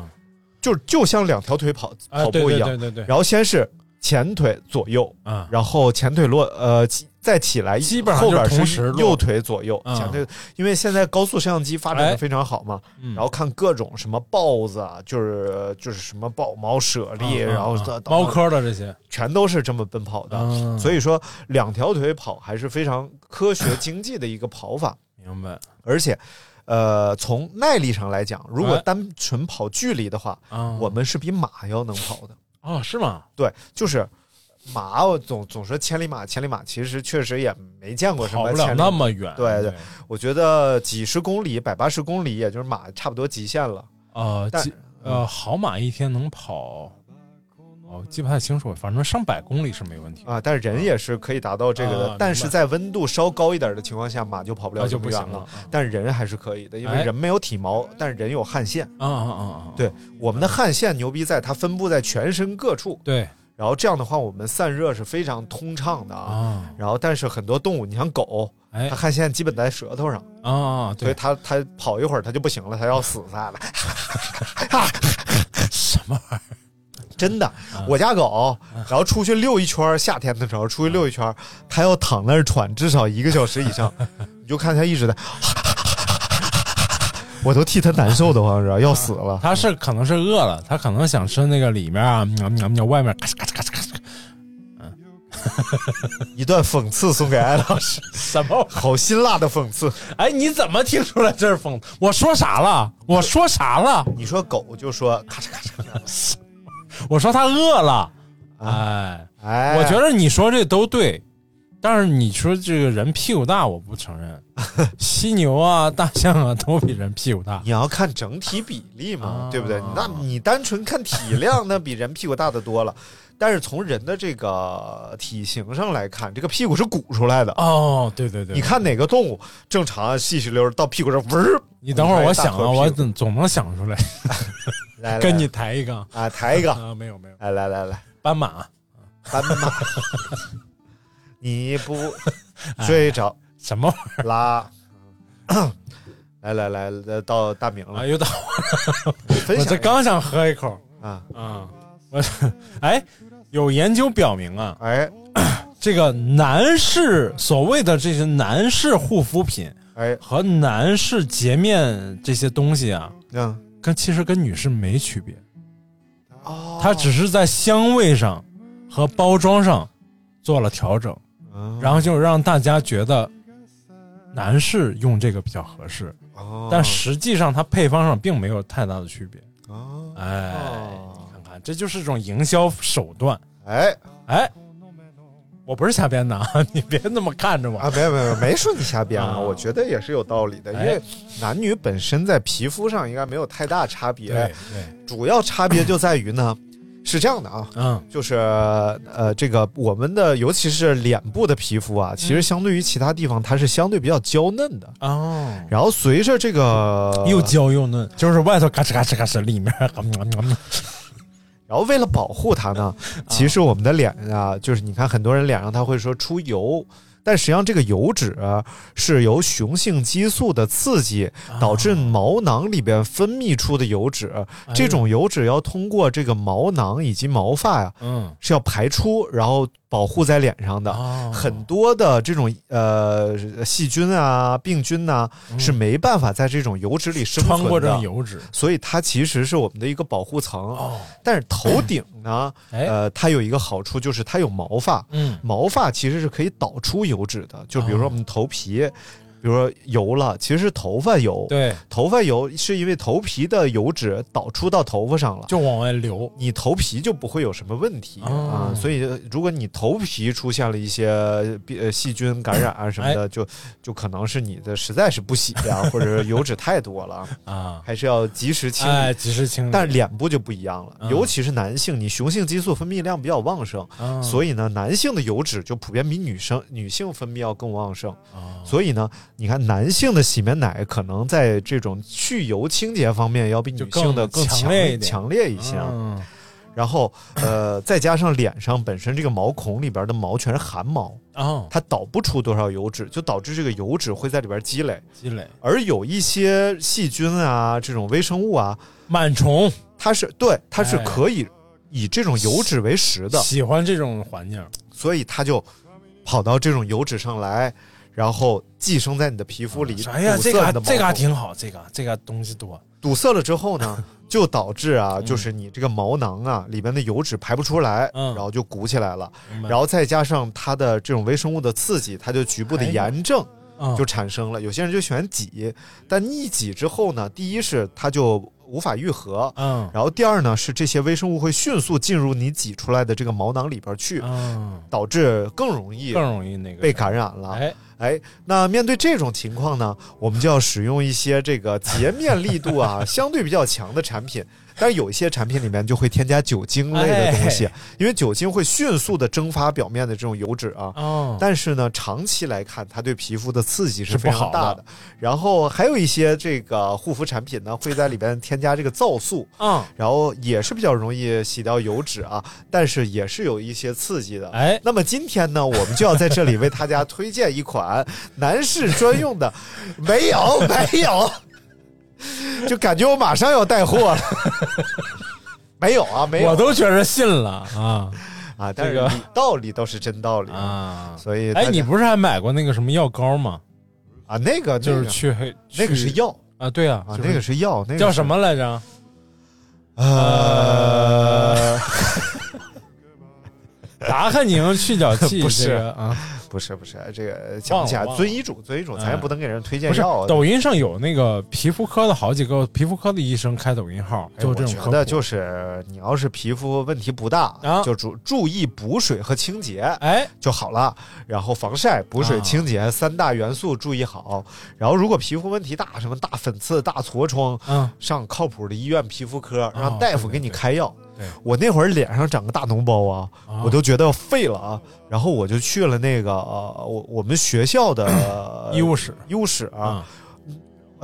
[SPEAKER 1] 就就像两条腿跑、
[SPEAKER 2] 哎
[SPEAKER 1] 跑步一样，
[SPEAKER 2] 对对对。
[SPEAKER 1] 然后先是前腿左右，
[SPEAKER 2] 啊，
[SPEAKER 1] 然后前腿落呃起再起来，
[SPEAKER 2] 基本上
[SPEAKER 1] 后边
[SPEAKER 2] 就同时
[SPEAKER 1] 右腿左右，
[SPEAKER 2] 嗯
[SPEAKER 1] 前腿，因为现在高速摄像机发展的
[SPEAKER 2] 哎
[SPEAKER 1] 非常好嘛，
[SPEAKER 2] 嗯。
[SPEAKER 1] 然后看各种什么豹子啊，就是就是什么豹猫、舍利，
[SPEAKER 2] 嗯
[SPEAKER 1] 然后
[SPEAKER 2] 嗯猫科的这些，
[SPEAKER 1] 全都是这么奔跑的，
[SPEAKER 2] 嗯。
[SPEAKER 1] 所以说两条腿跑还是非常科学经济的一个跑法，
[SPEAKER 2] 明白？
[SPEAKER 1] 而且。呃，从耐力上来讲，如果
[SPEAKER 2] 哎
[SPEAKER 1] 单纯跑距离的话，
[SPEAKER 2] 啊
[SPEAKER 1] 我们是比马要能跑的。
[SPEAKER 2] 哦，是吗？
[SPEAKER 1] 对，就是马，我总总说千里马，千里马其实确实也没见过什
[SPEAKER 2] 跑不了
[SPEAKER 1] 么千里
[SPEAKER 2] 那么远。
[SPEAKER 1] 对对，我觉得几十公里、百八十公里，也就是马差不多极限了。
[SPEAKER 2] 呃，
[SPEAKER 1] 但
[SPEAKER 2] 呃，好马一天能跑，哦，记不太清楚，反正上百公里是没问题
[SPEAKER 1] 啊。但是人也是可以达到这个的，
[SPEAKER 2] 啊
[SPEAKER 1] 但是在温度稍高一点的情况下，马就跑不了
[SPEAKER 2] 就不行了啊
[SPEAKER 1] 但是人还是可以的，因为
[SPEAKER 2] 哎
[SPEAKER 1] 人没有体毛，但是人有汗腺。
[SPEAKER 2] 啊啊啊啊！
[SPEAKER 1] 对，我们的汗腺牛逼在它分布在全身各处。
[SPEAKER 2] 对，
[SPEAKER 1] 然后这样的话，我们散热是非常通畅的啊。
[SPEAKER 2] 啊
[SPEAKER 1] 然后，但是很多动物，你像狗，
[SPEAKER 2] 哎
[SPEAKER 1] 它汗腺基本在舌头上。
[SPEAKER 2] 啊，对，
[SPEAKER 1] 所以它它跑一会儿它就不行了，它要死在了。
[SPEAKER 2] 什么玩意儿？
[SPEAKER 1] 真的，我家狗，然后出去遛一圈，夏天的时候出去遛一圈，它要躺那儿喘至少一个小时以上，你就看它一直在，我都替它难受的慌是要死了。
[SPEAKER 2] 它是可能是饿了，它可能想吃那个里面啊，喵喵喵，外面咔嚓咔嚓咔嚓咔嚓。
[SPEAKER 1] 嗯 一段讽刺送给艾老师，
[SPEAKER 2] 什么？
[SPEAKER 1] 好辛辣的讽刺！
[SPEAKER 2] 哎，你怎么听出来这是讽？我说啥了？我说啥了？
[SPEAKER 1] 你说狗就说咔嚓咔嚓咔嚓，
[SPEAKER 2] 我说他饿了。哎
[SPEAKER 1] 哎，
[SPEAKER 2] 我觉得你说这都对，但是你说这个人屁股大，我不承认。犀牛啊、大象啊都比人屁股大。
[SPEAKER 1] 你要看整体比例嘛，
[SPEAKER 2] 啊
[SPEAKER 1] 对不对？那你单纯看体量，那比人屁股大的多了。但是从人的这个体型上来看，这个屁股是鼓出来的。
[SPEAKER 2] 哦，对对对，
[SPEAKER 1] 你看哪个动物正常细细溜到屁股这嗡儿？
[SPEAKER 2] 你等会儿我想啊，我总总能想出来，
[SPEAKER 1] 来来
[SPEAKER 2] 跟你抬一个
[SPEAKER 1] 啊，抬一个
[SPEAKER 2] 啊，没有没有，
[SPEAKER 1] 来来来来，
[SPEAKER 2] 斑马，
[SPEAKER 1] 斑马，你不睡着
[SPEAKER 2] 什么玩意儿？
[SPEAKER 1] 啦？来来来，到大明了。
[SPEAKER 2] 啊，，又到我这刚想喝一口。
[SPEAKER 1] 啊，
[SPEAKER 2] 啊，我哎，有研究表明啊，
[SPEAKER 1] 哎。
[SPEAKER 2] 这个男士所谓的这些男士护肤品
[SPEAKER 1] 哎，
[SPEAKER 2] 和男士洁面这些东西啊，
[SPEAKER 1] 嗯，
[SPEAKER 2] 跟其实跟女士没区别，
[SPEAKER 1] 哦，
[SPEAKER 2] 它只是在香味上和包装上做了调整，
[SPEAKER 1] 嗯
[SPEAKER 2] 然后就让大家觉得男士用这个比较合适，
[SPEAKER 1] 哦。
[SPEAKER 2] 但实际上它配方上并没有太大的区别。
[SPEAKER 1] 哦，
[SPEAKER 2] 哎，这就是一种营销手段。
[SPEAKER 1] 哎。
[SPEAKER 2] 哎，我不是瞎编的啊，你别那么看着我。
[SPEAKER 1] 啊，没有没有没说你瞎编啊，
[SPEAKER 2] 啊。
[SPEAKER 1] 我觉得也是有道理的，因
[SPEAKER 2] 哎
[SPEAKER 1] 为男女本身在皮肤上应该没有太大差别，
[SPEAKER 2] 对对，
[SPEAKER 1] 主要差别就在于呢，是这样的啊，
[SPEAKER 2] 嗯，
[SPEAKER 1] 就是呃，这个我们的尤其是脸部的皮肤啊，其实相对于其他地方，它是相对比较娇嫩的。
[SPEAKER 2] 哦，
[SPEAKER 1] 然后随着这个
[SPEAKER 2] 又娇又嫩，就是外头嘎吱嘎吱嘎吱，里面
[SPEAKER 1] 然后为了保护它呢，其实我们的脸啊，就是你看很多人脸上他会说出油，但实际上这个油脂啊是由雄性激素的刺激导致毛囊里边分泌出的油脂，这种油脂要通过这个毛囊以及毛发呀、
[SPEAKER 2] 嗯，
[SPEAKER 1] 是要排出，然后保护在脸上的。
[SPEAKER 2] 哦
[SPEAKER 1] 很多的这种呃细菌啊、病菌呐、是没办法在这种油脂里生存的。
[SPEAKER 2] 嗯穿过这种油脂，
[SPEAKER 1] 所以它其实是我们的一个保护层。
[SPEAKER 2] 哦，
[SPEAKER 1] 但是头顶呢，
[SPEAKER 2] 哎
[SPEAKER 1] 呃，它有一个好处就是它有毛发，
[SPEAKER 2] 嗯，
[SPEAKER 1] 毛发其实是可以导出油脂的。就比如说我们头皮，比如说油了，其实是头发油。
[SPEAKER 2] 对，
[SPEAKER 1] 头发油是因为头皮的油脂导出到头发上了，
[SPEAKER 2] 就往外流，
[SPEAKER 1] 你头皮就不会有什么问题、
[SPEAKER 2] 哦
[SPEAKER 1] 啊。所以如果你头皮出现了一些呃细菌感染啊什么
[SPEAKER 2] 哎
[SPEAKER 1] 的，就就可能是你的实在是不洗呀、或者是油脂太多了，
[SPEAKER 2] 啊，
[SPEAKER 1] 还是要及时清理。
[SPEAKER 2] 哎，及时清理。
[SPEAKER 1] 但是脸部就不一样了，
[SPEAKER 2] 嗯
[SPEAKER 1] 尤其是男性，你雄性激素分泌量比较旺盛，
[SPEAKER 2] 啊
[SPEAKER 1] 所以呢，男性的油脂就普遍比女生女性分泌要更旺盛。
[SPEAKER 2] 啊
[SPEAKER 1] 所以呢，你看男性的洗面奶可能在这种去油清洁方面要比女性的
[SPEAKER 2] 更
[SPEAKER 1] 强
[SPEAKER 2] 强烈
[SPEAKER 1] 强烈一些。
[SPEAKER 2] 嗯
[SPEAKER 1] 然后呃，再加上脸上本身这个毛孔里边的毛全是汗毛，
[SPEAKER 2] 哦，
[SPEAKER 1] 它导不出多少油脂，就导致这个油脂会在里边积累。
[SPEAKER 2] 积累
[SPEAKER 1] 而有一些细菌啊，这种微生物啊，
[SPEAKER 2] 螨虫
[SPEAKER 1] 它是对，它是
[SPEAKER 2] 哎
[SPEAKER 1] 可以以这种油脂为食的，
[SPEAKER 2] 喜欢这种环境，
[SPEAKER 1] 所以它就跑到这种油脂上来，然后寄生在你的皮肤里，
[SPEAKER 2] 哎呀，
[SPEAKER 1] 堵
[SPEAKER 2] 这个还挺好，这个这个东西多，
[SPEAKER 1] 堵塞了之后呢，就导致啊，就是你这个毛囊啊里面的油脂排不出来，
[SPEAKER 2] 嗯。
[SPEAKER 1] 然后就鼓起来了，然后再加上它的这种微生物的刺激，它就局部的炎症。
[SPEAKER 2] 嗯。
[SPEAKER 1] 就产生了，有些人就喜欢挤，但一挤之后呢，第一是它就无法愈合，
[SPEAKER 2] 嗯。
[SPEAKER 1] 然后第二呢是这些微生物会迅速进入你挤出来的这个毛囊里边去，
[SPEAKER 2] 嗯，
[SPEAKER 1] 导致更容易
[SPEAKER 2] 更容易那个
[SPEAKER 1] 被感染了。
[SPEAKER 2] 哎
[SPEAKER 1] 哎，那面对这种情况呢，我们就要使用一些这个洁面力度啊 相对比较强的产品，但是有一些产品里面就会添加酒精类的东西，
[SPEAKER 2] 哎
[SPEAKER 1] 因为酒精会迅速的蒸发表面的这种油脂啊。
[SPEAKER 2] 哦，
[SPEAKER 1] 但是呢，长期来看，它对皮肤的刺激是
[SPEAKER 2] 是
[SPEAKER 1] 非常大的。然后还有一些这个护肤产品呢，会在里边添加这个皂素，
[SPEAKER 2] 嗯，
[SPEAKER 1] 然后也是比较容易洗掉油脂啊，但是也是有一些刺激的。
[SPEAKER 2] 哎，
[SPEAKER 1] 那么今天呢，我们就要在这里为大家推荐一款男士专用的，没 有没有，就感觉我马上要带货了。没有啊，没有，
[SPEAKER 2] 我都觉着信了啊
[SPEAKER 1] 啊，但是
[SPEAKER 2] 这个
[SPEAKER 1] 理道理都是真道理，
[SPEAKER 2] 啊！
[SPEAKER 1] 所以
[SPEAKER 2] 哎，你不是还买过那个什么药膏吗？
[SPEAKER 1] 啊，那个
[SPEAKER 2] 就是去黑
[SPEAKER 1] 那个是药
[SPEAKER 2] 啊，对啊，
[SPEAKER 1] 啊，那个是药，那个
[SPEAKER 2] 叫什？么来着？
[SPEAKER 1] 呃，
[SPEAKER 2] 达克宁去角剂
[SPEAKER 1] 不是
[SPEAKER 2] 啊，
[SPEAKER 1] 不是不是，这个讲起来遵医嘱，遵医嘱，咱也
[SPEAKER 2] 哎
[SPEAKER 1] 不能给人推荐药。
[SPEAKER 2] 抖音上有那个皮肤科的好几个皮肤科的医生开抖音号，就这种
[SPEAKER 1] 我觉得就是你要是皮肤问题不大，
[SPEAKER 2] 啊
[SPEAKER 1] 就注注意补水和清洁，
[SPEAKER 2] 哎
[SPEAKER 1] 就好了。然后防晒、补水、
[SPEAKER 2] 啊
[SPEAKER 1] 清洁三大元素注意好。然后如果皮肤问题大，什么大粉刺、大痤疮，
[SPEAKER 2] 嗯
[SPEAKER 1] 上靠谱的医院皮肤科，让大夫给你开药。
[SPEAKER 2] 对
[SPEAKER 1] 我那会儿脸上长个大脓包啊，
[SPEAKER 2] 啊
[SPEAKER 1] 我都觉得要废了啊。然后我就去了那个呃，我我们学校的
[SPEAKER 2] 医务室
[SPEAKER 1] 医务室啊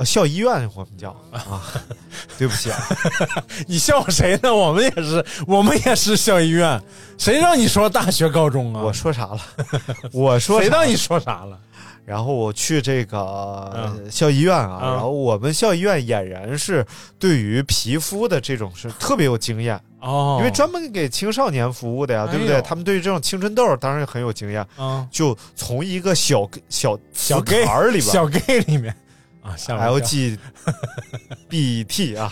[SPEAKER 1] 校医院我们叫啊，对不起啊。
[SPEAKER 2] 你笑谁呢？我们也是，我们也是校医院，谁让你说大学高中啊？
[SPEAKER 1] 我说啥了？我说
[SPEAKER 2] 谁让你说啥了？
[SPEAKER 1] 然后我去这个校医院啊，
[SPEAKER 2] 嗯
[SPEAKER 1] 然后我们校医院俨然是对于皮肤的这种是特别有经验，
[SPEAKER 2] 哦，
[SPEAKER 1] 因为专门给青少年服务的呀，对不对？
[SPEAKER 2] 哎
[SPEAKER 1] 他们对于这种青春痘当然很有经验，
[SPEAKER 2] 嗯。
[SPEAKER 1] 就从一个小小
[SPEAKER 2] 小
[SPEAKER 1] 坛儿里边。
[SPEAKER 2] 小 gay 里面。啊，吓我一跳。
[SPEAKER 1] LG BT 啊，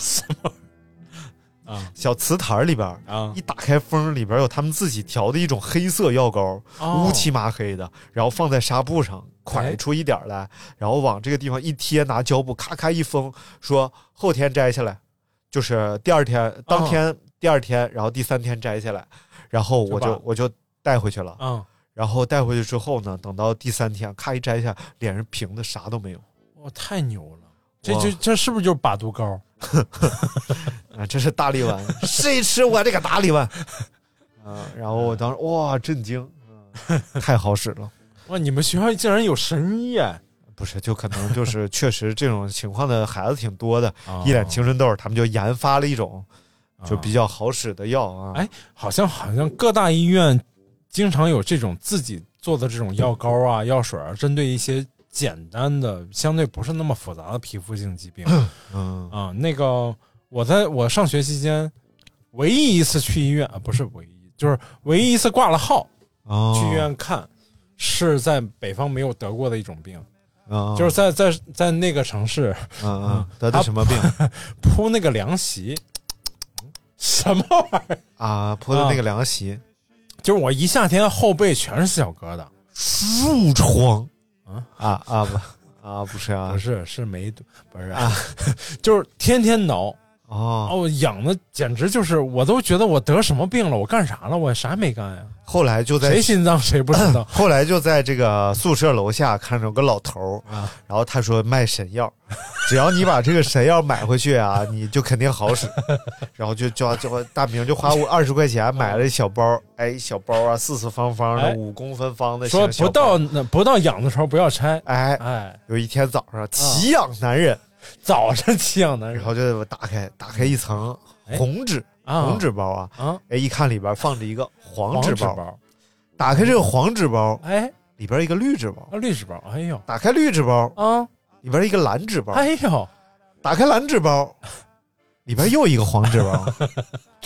[SPEAKER 2] 啊。
[SPEAKER 1] 小瓷坛儿里边
[SPEAKER 2] 啊。
[SPEAKER 1] 一打开封，里边有他们自己调的一种黑色药膏，
[SPEAKER 2] 哦。
[SPEAKER 1] 乌漆麻黑的，然后放在纱布上，蒯出一点来，然后往这个地方一贴，拿胶布咔咔一封，说后天摘下来，就是第二天、当天、第二天，然后第三天摘下来，然后我
[SPEAKER 2] 就
[SPEAKER 1] 就我就带回去了。
[SPEAKER 2] 嗯，
[SPEAKER 1] 然后带回去之后呢，等到第三天，咔一摘下，脸上平的啥都没有
[SPEAKER 2] 哇，太牛了！这
[SPEAKER 1] 哇
[SPEAKER 2] 就这是不是就是把毒膏？
[SPEAKER 1] 啊！这是大力丸，谁吃我这个大力丸？啊！然后我当时哇震惊，嗯太好使了。
[SPEAKER 2] 哇，你们学校竟然有神医哎！
[SPEAKER 1] 不是，就可能就是确实这种情况的孩子挺多的，
[SPEAKER 2] 哦
[SPEAKER 1] 一脸青春痘，他们就研发了一种就比较好使的药啊。
[SPEAKER 2] 哎，好像好像各大医院经常有这种自己做的这种药膏啊、药水啊，针对一些简单的、相对不是那么复杂的皮肤性疾病。
[SPEAKER 1] 嗯。
[SPEAKER 2] 啊，那个我在我上学期间唯一一次去医院啊，不是唯一，就是唯一一次挂了号、
[SPEAKER 1] 哦。
[SPEAKER 2] 去医院看，是在北方没有得过的一种病，
[SPEAKER 1] 啊
[SPEAKER 2] 就是在在在那个城市
[SPEAKER 1] 嗯嗯 得的什么病？
[SPEAKER 2] 铺那个凉席，什么玩意儿？
[SPEAKER 1] 啊？铺的那个凉席，
[SPEAKER 2] 就是我一夏天后背全是小疙瘩，
[SPEAKER 1] 褥疮。
[SPEAKER 2] 啊？
[SPEAKER 1] 啊啊不啊，不是啊，
[SPEAKER 2] 不是是没毒，不是啊，就是天天挠。
[SPEAKER 1] 哦
[SPEAKER 2] 哦，痒的简直就是，我都觉得我得什么病了？我干啥了？我啥也没干呀。
[SPEAKER 1] 后来就在
[SPEAKER 2] 谁心脏谁不知道。
[SPEAKER 1] 后来就在这个宿舍楼下看着有个老头儿
[SPEAKER 2] 啊，
[SPEAKER 1] 然后他说卖神药，只要你把这个神药买回去啊，你就肯定好使。然后就叫叫大明就花我二十块钱买了一小包，哎，小包啊，四四方方的，
[SPEAKER 2] 哎
[SPEAKER 1] 五公分方的，
[SPEAKER 2] 说不到那不到痒的时候不要拆。
[SPEAKER 1] 哎
[SPEAKER 2] 哎，
[SPEAKER 1] 有一天早上奇痒难忍，
[SPEAKER 2] 早上奇痒难忍，
[SPEAKER 1] 然后就打开打开一层红纸
[SPEAKER 2] 啊。
[SPEAKER 1] 红纸包啊，
[SPEAKER 2] 啊，
[SPEAKER 1] 哎，一看里边放着一个黄纸包，
[SPEAKER 2] 包，
[SPEAKER 1] 打开这个黄纸包，
[SPEAKER 2] 哎，
[SPEAKER 1] 里边一个绿纸包，
[SPEAKER 2] 啊，绿纸包，哎呦。
[SPEAKER 1] 打开绿纸包，
[SPEAKER 2] 啊，
[SPEAKER 1] 里边一个蓝纸包，
[SPEAKER 2] 哎呦，
[SPEAKER 1] 打开蓝纸包，里边又一个黄纸包，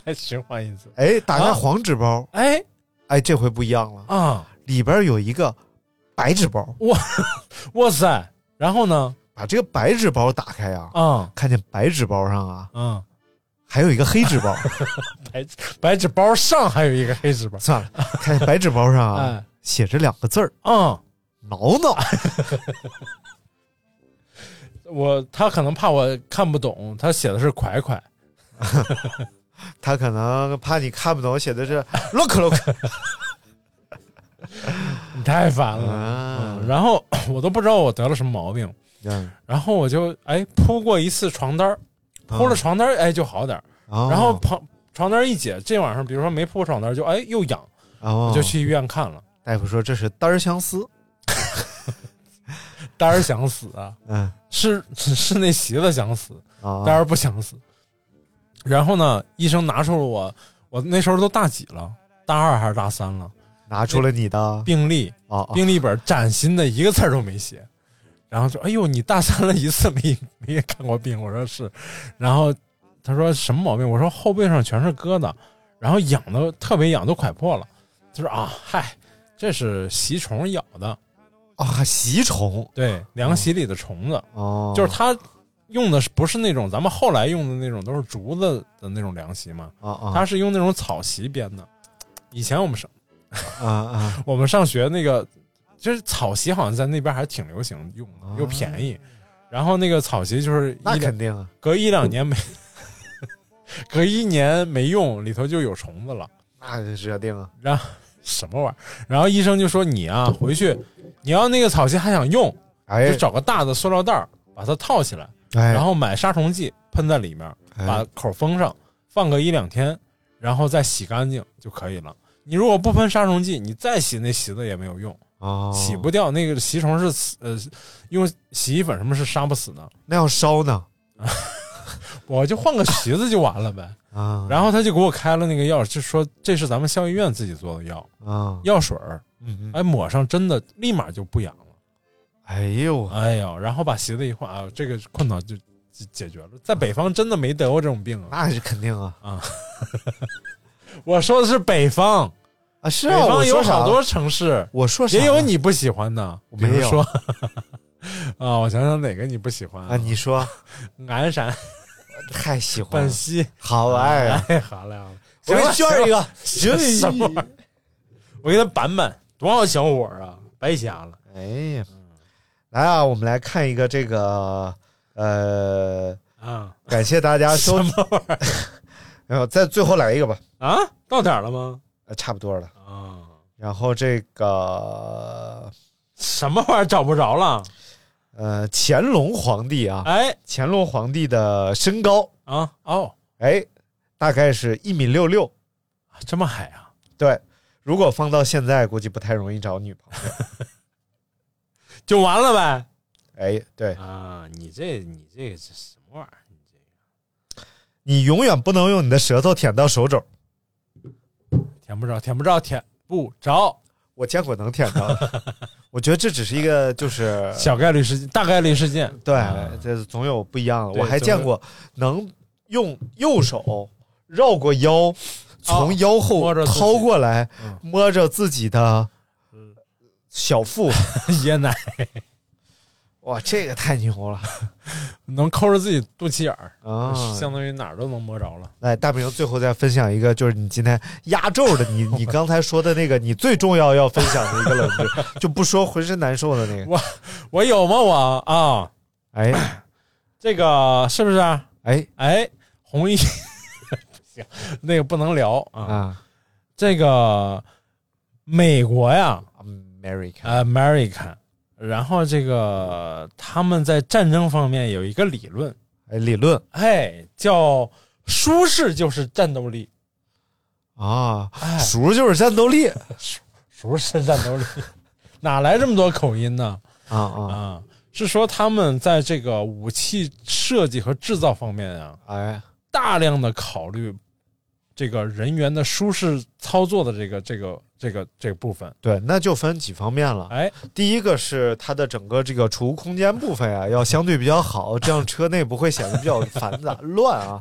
[SPEAKER 2] 再循环一次，
[SPEAKER 1] 哎，打开
[SPEAKER 2] 啊
[SPEAKER 1] 黄纸包，
[SPEAKER 2] 哎。
[SPEAKER 1] 哎，这回不一样了，
[SPEAKER 2] 啊，
[SPEAKER 1] 里边有一个白纸包，
[SPEAKER 2] 哇哇塞，然后呢？
[SPEAKER 1] 把这个白纸包打开啊，
[SPEAKER 2] 啊
[SPEAKER 1] 看见白纸包上啊
[SPEAKER 2] 嗯，
[SPEAKER 1] 还有一个黑纸包，
[SPEAKER 2] 白白纸包上还有一个黑纸包，
[SPEAKER 1] 算了，看见白纸包上啊
[SPEAKER 2] 哎
[SPEAKER 1] 写着两个字儿
[SPEAKER 2] 啊，“
[SPEAKER 1] 挠挠
[SPEAKER 2] 我他可能怕我看不懂，他写的是快快，”，
[SPEAKER 1] 他可能怕你看不懂，写的是 “look look”，
[SPEAKER 2] 你太烦了。
[SPEAKER 1] 啊。
[SPEAKER 2] 嗯然后 我都不知道我得了什么毛病，
[SPEAKER 1] 嗯，
[SPEAKER 2] 然后我就哎铺过一次床单儿铺了床单儿哎就好点然后床床单一解，这晚上比如说没铺床单就哎又痒，
[SPEAKER 1] 哦。
[SPEAKER 2] 我就去医院看了，
[SPEAKER 1] 大夫说这是单儿相思，
[SPEAKER 2] 单儿想死啊，
[SPEAKER 1] 嗯。
[SPEAKER 2] 是是 是那席子想死，
[SPEAKER 1] 啊，
[SPEAKER 2] 单儿不想死。然后呢，医生拿出了我，我那时候都大几了，大二还是大三了，
[SPEAKER 1] 拿出了你的。
[SPEAKER 2] 病历病历本崭新的一个字儿都没写，然后说：“哎呦，你大三了一次没没看过病？”我说是，然后他说什么毛病？我说后背上全是疙瘩，然后痒的特别痒，都快破了。他说啊，嗨，这是吸虫咬的，
[SPEAKER 1] 啊吸虫
[SPEAKER 2] 对，凉席里的虫子，
[SPEAKER 1] 哦，
[SPEAKER 2] 就是他用的是不是那种咱们后来用的那种都是竹子的那种凉席嘛？
[SPEAKER 1] 啊啊，
[SPEAKER 2] 他是用那种草席编的。以前我们上
[SPEAKER 1] 啊啊
[SPEAKER 2] 我们上学那个，就是草席好像在那边还挺流行用的，又便宜。然后那个草席就是
[SPEAKER 1] 那
[SPEAKER 2] 一
[SPEAKER 1] 肯定啊，
[SPEAKER 2] 隔一两年没，隔一年没用，里头就有虫子了。
[SPEAKER 1] 那就要定啊，
[SPEAKER 2] 然后什么玩意儿？然后医生就说你啊，回去你要那个草席还想用，
[SPEAKER 1] 哎
[SPEAKER 2] 就找个大的塑料袋儿把它套起来，
[SPEAKER 1] 哎，
[SPEAKER 2] 然后买杀虫剂喷在里面，
[SPEAKER 1] 哎
[SPEAKER 2] 把口封上，放个一两天，然后再洗干净就可以了。你如果不喷杀虫剂，你再洗那席子也没有用，
[SPEAKER 1] 哦，
[SPEAKER 2] 洗不掉。那个吸虫是呃，用洗衣粉什么是杀不死的。
[SPEAKER 1] 那要烧呢
[SPEAKER 2] 我就换个席子就完了呗。
[SPEAKER 1] 啊，
[SPEAKER 2] 然后他就给我开了那个药，就说这是咱们校医院自己做的药，
[SPEAKER 1] 啊，
[SPEAKER 2] 药水儿，
[SPEAKER 1] 嗯嗯，
[SPEAKER 2] 哎，抹上真的立马就不痒了。
[SPEAKER 1] 哎呦，
[SPEAKER 2] 哎呦，然后把席子一换啊，这个困扰就解解决了。在北方真的没得过这种病啊。
[SPEAKER 1] 那是肯定啊
[SPEAKER 2] 啊，我说的是北方，
[SPEAKER 1] 啊是啊，我
[SPEAKER 2] 北方有好多城市，
[SPEAKER 1] 我说啥
[SPEAKER 2] 也有你不喜欢的，比
[SPEAKER 1] 没有
[SPEAKER 2] 如说啊，我想想哪个你不喜欢
[SPEAKER 1] 啊？你说
[SPEAKER 2] 鞍山、
[SPEAKER 1] 太喜欢了，
[SPEAKER 2] 本溪，
[SPEAKER 1] 好爱呀！
[SPEAKER 2] 哎，好嘞，好嘞
[SPEAKER 1] 我给炫一个，
[SPEAKER 2] 行了什么玩意儿？我给他板板，多少小伙啊，白瞎了。
[SPEAKER 1] 哎呀，来啊，我们来看一个这个呃，
[SPEAKER 2] 啊，
[SPEAKER 1] 感谢大家收
[SPEAKER 2] 什，么玩意儿
[SPEAKER 1] 然后再最后来一个吧，
[SPEAKER 2] 啊？到点儿了吗？
[SPEAKER 1] 呃，差不多了。
[SPEAKER 2] 啊，
[SPEAKER 1] 然后这个
[SPEAKER 2] 什么玩意儿找不着了？
[SPEAKER 1] 呃，乾隆皇帝啊，
[SPEAKER 2] 哎
[SPEAKER 1] 乾隆皇帝的身高，
[SPEAKER 2] 啊哦，
[SPEAKER 1] 哎，大概是一米六六。
[SPEAKER 2] 这么矮啊？
[SPEAKER 1] 对，如果放到现在，估计不太容易找女朋友。
[SPEAKER 2] 就完了呗？
[SPEAKER 1] 哎，对
[SPEAKER 2] 啊，你这你这个是什么玩意儿？你这个
[SPEAKER 1] 你永远不能用你的舌头舔到手肘。
[SPEAKER 2] 舔不着，舔不着，舔不着，
[SPEAKER 1] 我见过能舔到的，我觉得这只是一个就是
[SPEAKER 2] 小概率事件，大概率事件。
[SPEAKER 1] 对
[SPEAKER 2] 啊，
[SPEAKER 1] 这总有不一样的。我还见过能用右手绕过腰，从腰后掏过来，
[SPEAKER 2] 嗯
[SPEAKER 1] 摸着自己的小腹。
[SPEAKER 2] 椰奶，
[SPEAKER 1] 哇，这个太牛了！
[SPEAKER 2] 能抠着自己肚脐眼儿
[SPEAKER 1] 啊
[SPEAKER 2] 相当于哪儿都能摸着了。
[SPEAKER 1] 来，大明最后再分享一个，就是你今天压轴的，你 你刚才说的那个，你最重要要分享的一个冷知识，就不说浑身难受的那个。
[SPEAKER 2] 我我有吗？我啊，
[SPEAKER 1] 哎
[SPEAKER 2] 这个是不是？
[SPEAKER 1] 哎
[SPEAKER 2] 哎，红衣 不行，那个不能聊啊。
[SPEAKER 1] 啊
[SPEAKER 2] 这个美国呀，America，，America，然后这个他们在战争方面有一个理论，
[SPEAKER 1] 哎，理论
[SPEAKER 2] 哎，叫舒适就是战斗力，
[SPEAKER 1] 啊，
[SPEAKER 2] 哎，
[SPEAKER 1] 熟就是战斗力
[SPEAKER 2] 熟是战斗力，哪来这么多口音呢？
[SPEAKER 1] 啊啊，
[SPEAKER 2] 啊，是说他们在这个武器设计和制造方面啊，
[SPEAKER 1] 哎
[SPEAKER 2] 大量的考虑这个人员的舒适操作的这个这个这个这个部分。
[SPEAKER 1] 对，那就分几方面了。
[SPEAKER 2] 哎，
[SPEAKER 1] 第一个是它的整个这个储物空间部分啊、要相对比较好，这样车内不会显得比较繁杂 乱啊。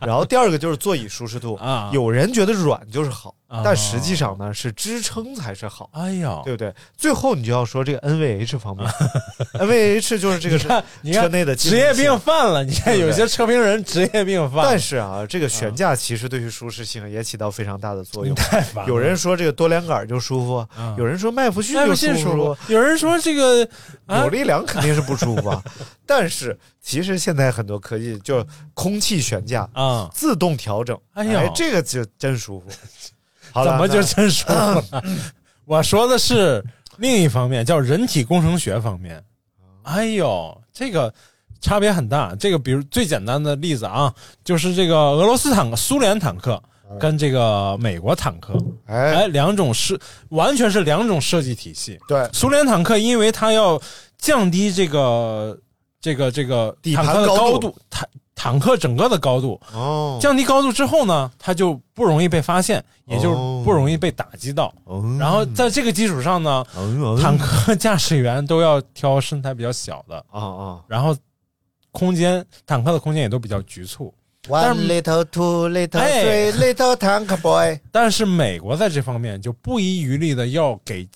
[SPEAKER 1] 然后第二个就是座椅舒适度
[SPEAKER 2] 啊
[SPEAKER 1] 有人觉得软就是好，
[SPEAKER 2] 啊
[SPEAKER 1] 但实际上呢是支撑才是好。
[SPEAKER 2] 哎呀，
[SPEAKER 1] 对不对？最后你就要说这个 NVH 方面，NVH 就是这个
[SPEAKER 2] 车，
[SPEAKER 1] 车内的
[SPEAKER 2] 职业病犯了。你看有些车评人职业病犯，
[SPEAKER 1] 但是啊，这个悬架其实对于舒适性也起到非常大的作用。
[SPEAKER 2] 太烦了。
[SPEAKER 1] 有人说这个多连杆就舒服，
[SPEAKER 2] 啊
[SPEAKER 1] 有人说麦弗逊就
[SPEAKER 2] 舒
[SPEAKER 1] 舒服
[SPEAKER 2] 服，，有人说这个啊
[SPEAKER 1] 有力梁肯定是不舒服啊。但是其实现在很多科技就空气悬架
[SPEAKER 2] 啊，
[SPEAKER 1] 自动调整，
[SPEAKER 2] 哎呀
[SPEAKER 1] 这个就真舒服。好
[SPEAKER 2] 怎么就
[SPEAKER 1] 那
[SPEAKER 2] 真舒服了？我说的是另一方面，叫人体工程学方面。哎呦，这个差别很大。这个比如最简单的例子啊，就是这个俄罗斯坦克、苏联坦克跟这个美国坦克，
[SPEAKER 1] 哎
[SPEAKER 2] 哎，两种是完全是两种设计体系。
[SPEAKER 1] 对
[SPEAKER 2] 苏联坦克，因为它要降低这个这个这个
[SPEAKER 1] 底
[SPEAKER 2] 坦克的
[SPEAKER 1] 高度
[SPEAKER 2] 高度，坦坦克整个的高度，
[SPEAKER 1] 哦，
[SPEAKER 2] 降低高度之后呢，它就不容易被发现，也就是不容易被打击到。
[SPEAKER 1] 哦。
[SPEAKER 2] 然后在这个基础上呢，坦克驾驶员都要挑身材比较小的，
[SPEAKER 1] 啊啊
[SPEAKER 2] 然后空间坦克的空间也都比较局促。
[SPEAKER 1] ，One little two little
[SPEAKER 2] 哎。
[SPEAKER 1] three little tank boy，
[SPEAKER 2] 但是美国在这方面就不遗余力的要给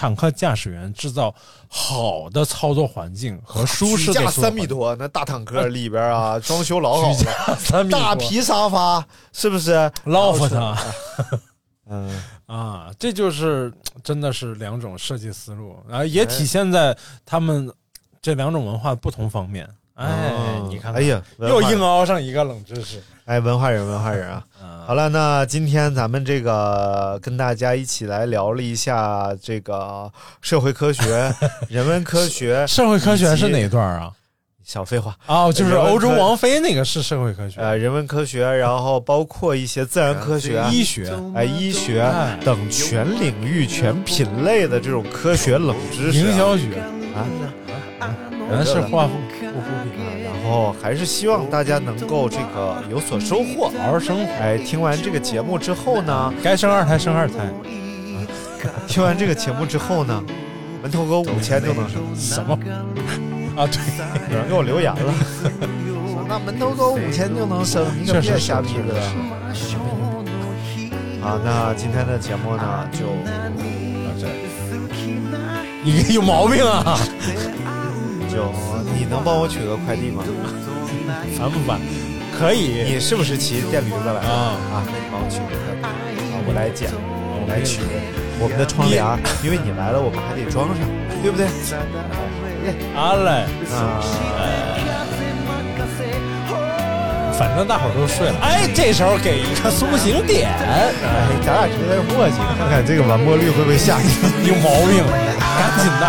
[SPEAKER 2] 坦克驾驶员制造好的操作环境和舒适的
[SPEAKER 1] 三米多，那大坦克里边啊，装修老好
[SPEAKER 2] 举
[SPEAKER 1] 了，
[SPEAKER 2] 三米
[SPEAKER 1] 大皮沙发是不是
[SPEAKER 2] ？loft
[SPEAKER 1] 嗯，
[SPEAKER 2] 啊，这就是真的是两种设计思路，然后
[SPEAKER 1] 哎。
[SPEAKER 2] 也体现在他们这两种文化不同方面。哎，
[SPEAKER 1] 哦
[SPEAKER 2] 你看，
[SPEAKER 1] 哎呀，
[SPEAKER 2] 又硬凹上一个冷知识。
[SPEAKER 1] 哎，文化人，文化人啊！好了，那今天咱们这个跟大家一起来聊了一下这个社会科学、人文科学、
[SPEAKER 2] 社会科学是哪
[SPEAKER 1] 以及
[SPEAKER 2] 段啊？
[SPEAKER 1] 小废话。
[SPEAKER 2] 哦，就是欧洲王妃那个是社会科学，
[SPEAKER 1] 呃，人文科学，然后包括一些自然科学、
[SPEAKER 2] 医学。
[SPEAKER 1] 哎，医学
[SPEAKER 2] 哎。
[SPEAKER 1] 等全领域、全品类的这种科学冷知识啊、
[SPEAKER 2] 营销学。
[SPEAKER 1] 啊，
[SPEAKER 2] 原来是画护护肤品，
[SPEAKER 1] 然后还是希望大家能够这个有所收获，
[SPEAKER 2] 好好生活。
[SPEAKER 1] 哎，听完这个节目之后呢，
[SPEAKER 2] 该生二胎生二胎，
[SPEAKER 1] 听完这个节目之后呢，门头沟 五千就能生。
[SPEAKER 2] 什么啊？对，
[SPEAKER 1] 有人给我留言了，说那门头沟五千就能生，你可别瞎逼了。好，那今天的节目呢，就
[SPEAKER 2] 到这里。你有毛病啊！
[SPEAKER 1] 就你能帮我取个快递吗？
[SPEAKER 2] 烦不烦？可以，
[SPEAKER 1] 你是不是骑电驴子来的
[SPEAKER 2] 啊
[SPEAKER 1] 啊？那你帮我取个快递啊，我来捡，我来取我们的窗帘，因为你来了，我们还得装上，对不对？
[SPEAKER 2] 好嘞，
[SPEAKER 1] 啊，
[SPEAKER 2] 反正大伙儿都睡了。哎，这时候给一个苏醒点，
[SPEAKER 1] 哎，咱俩之间磨叽，看看这个完播率会不会下去。
[SPEAKER 2] 有毛病，赶紧的，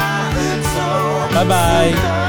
[SPEAKER 2] 拜拜。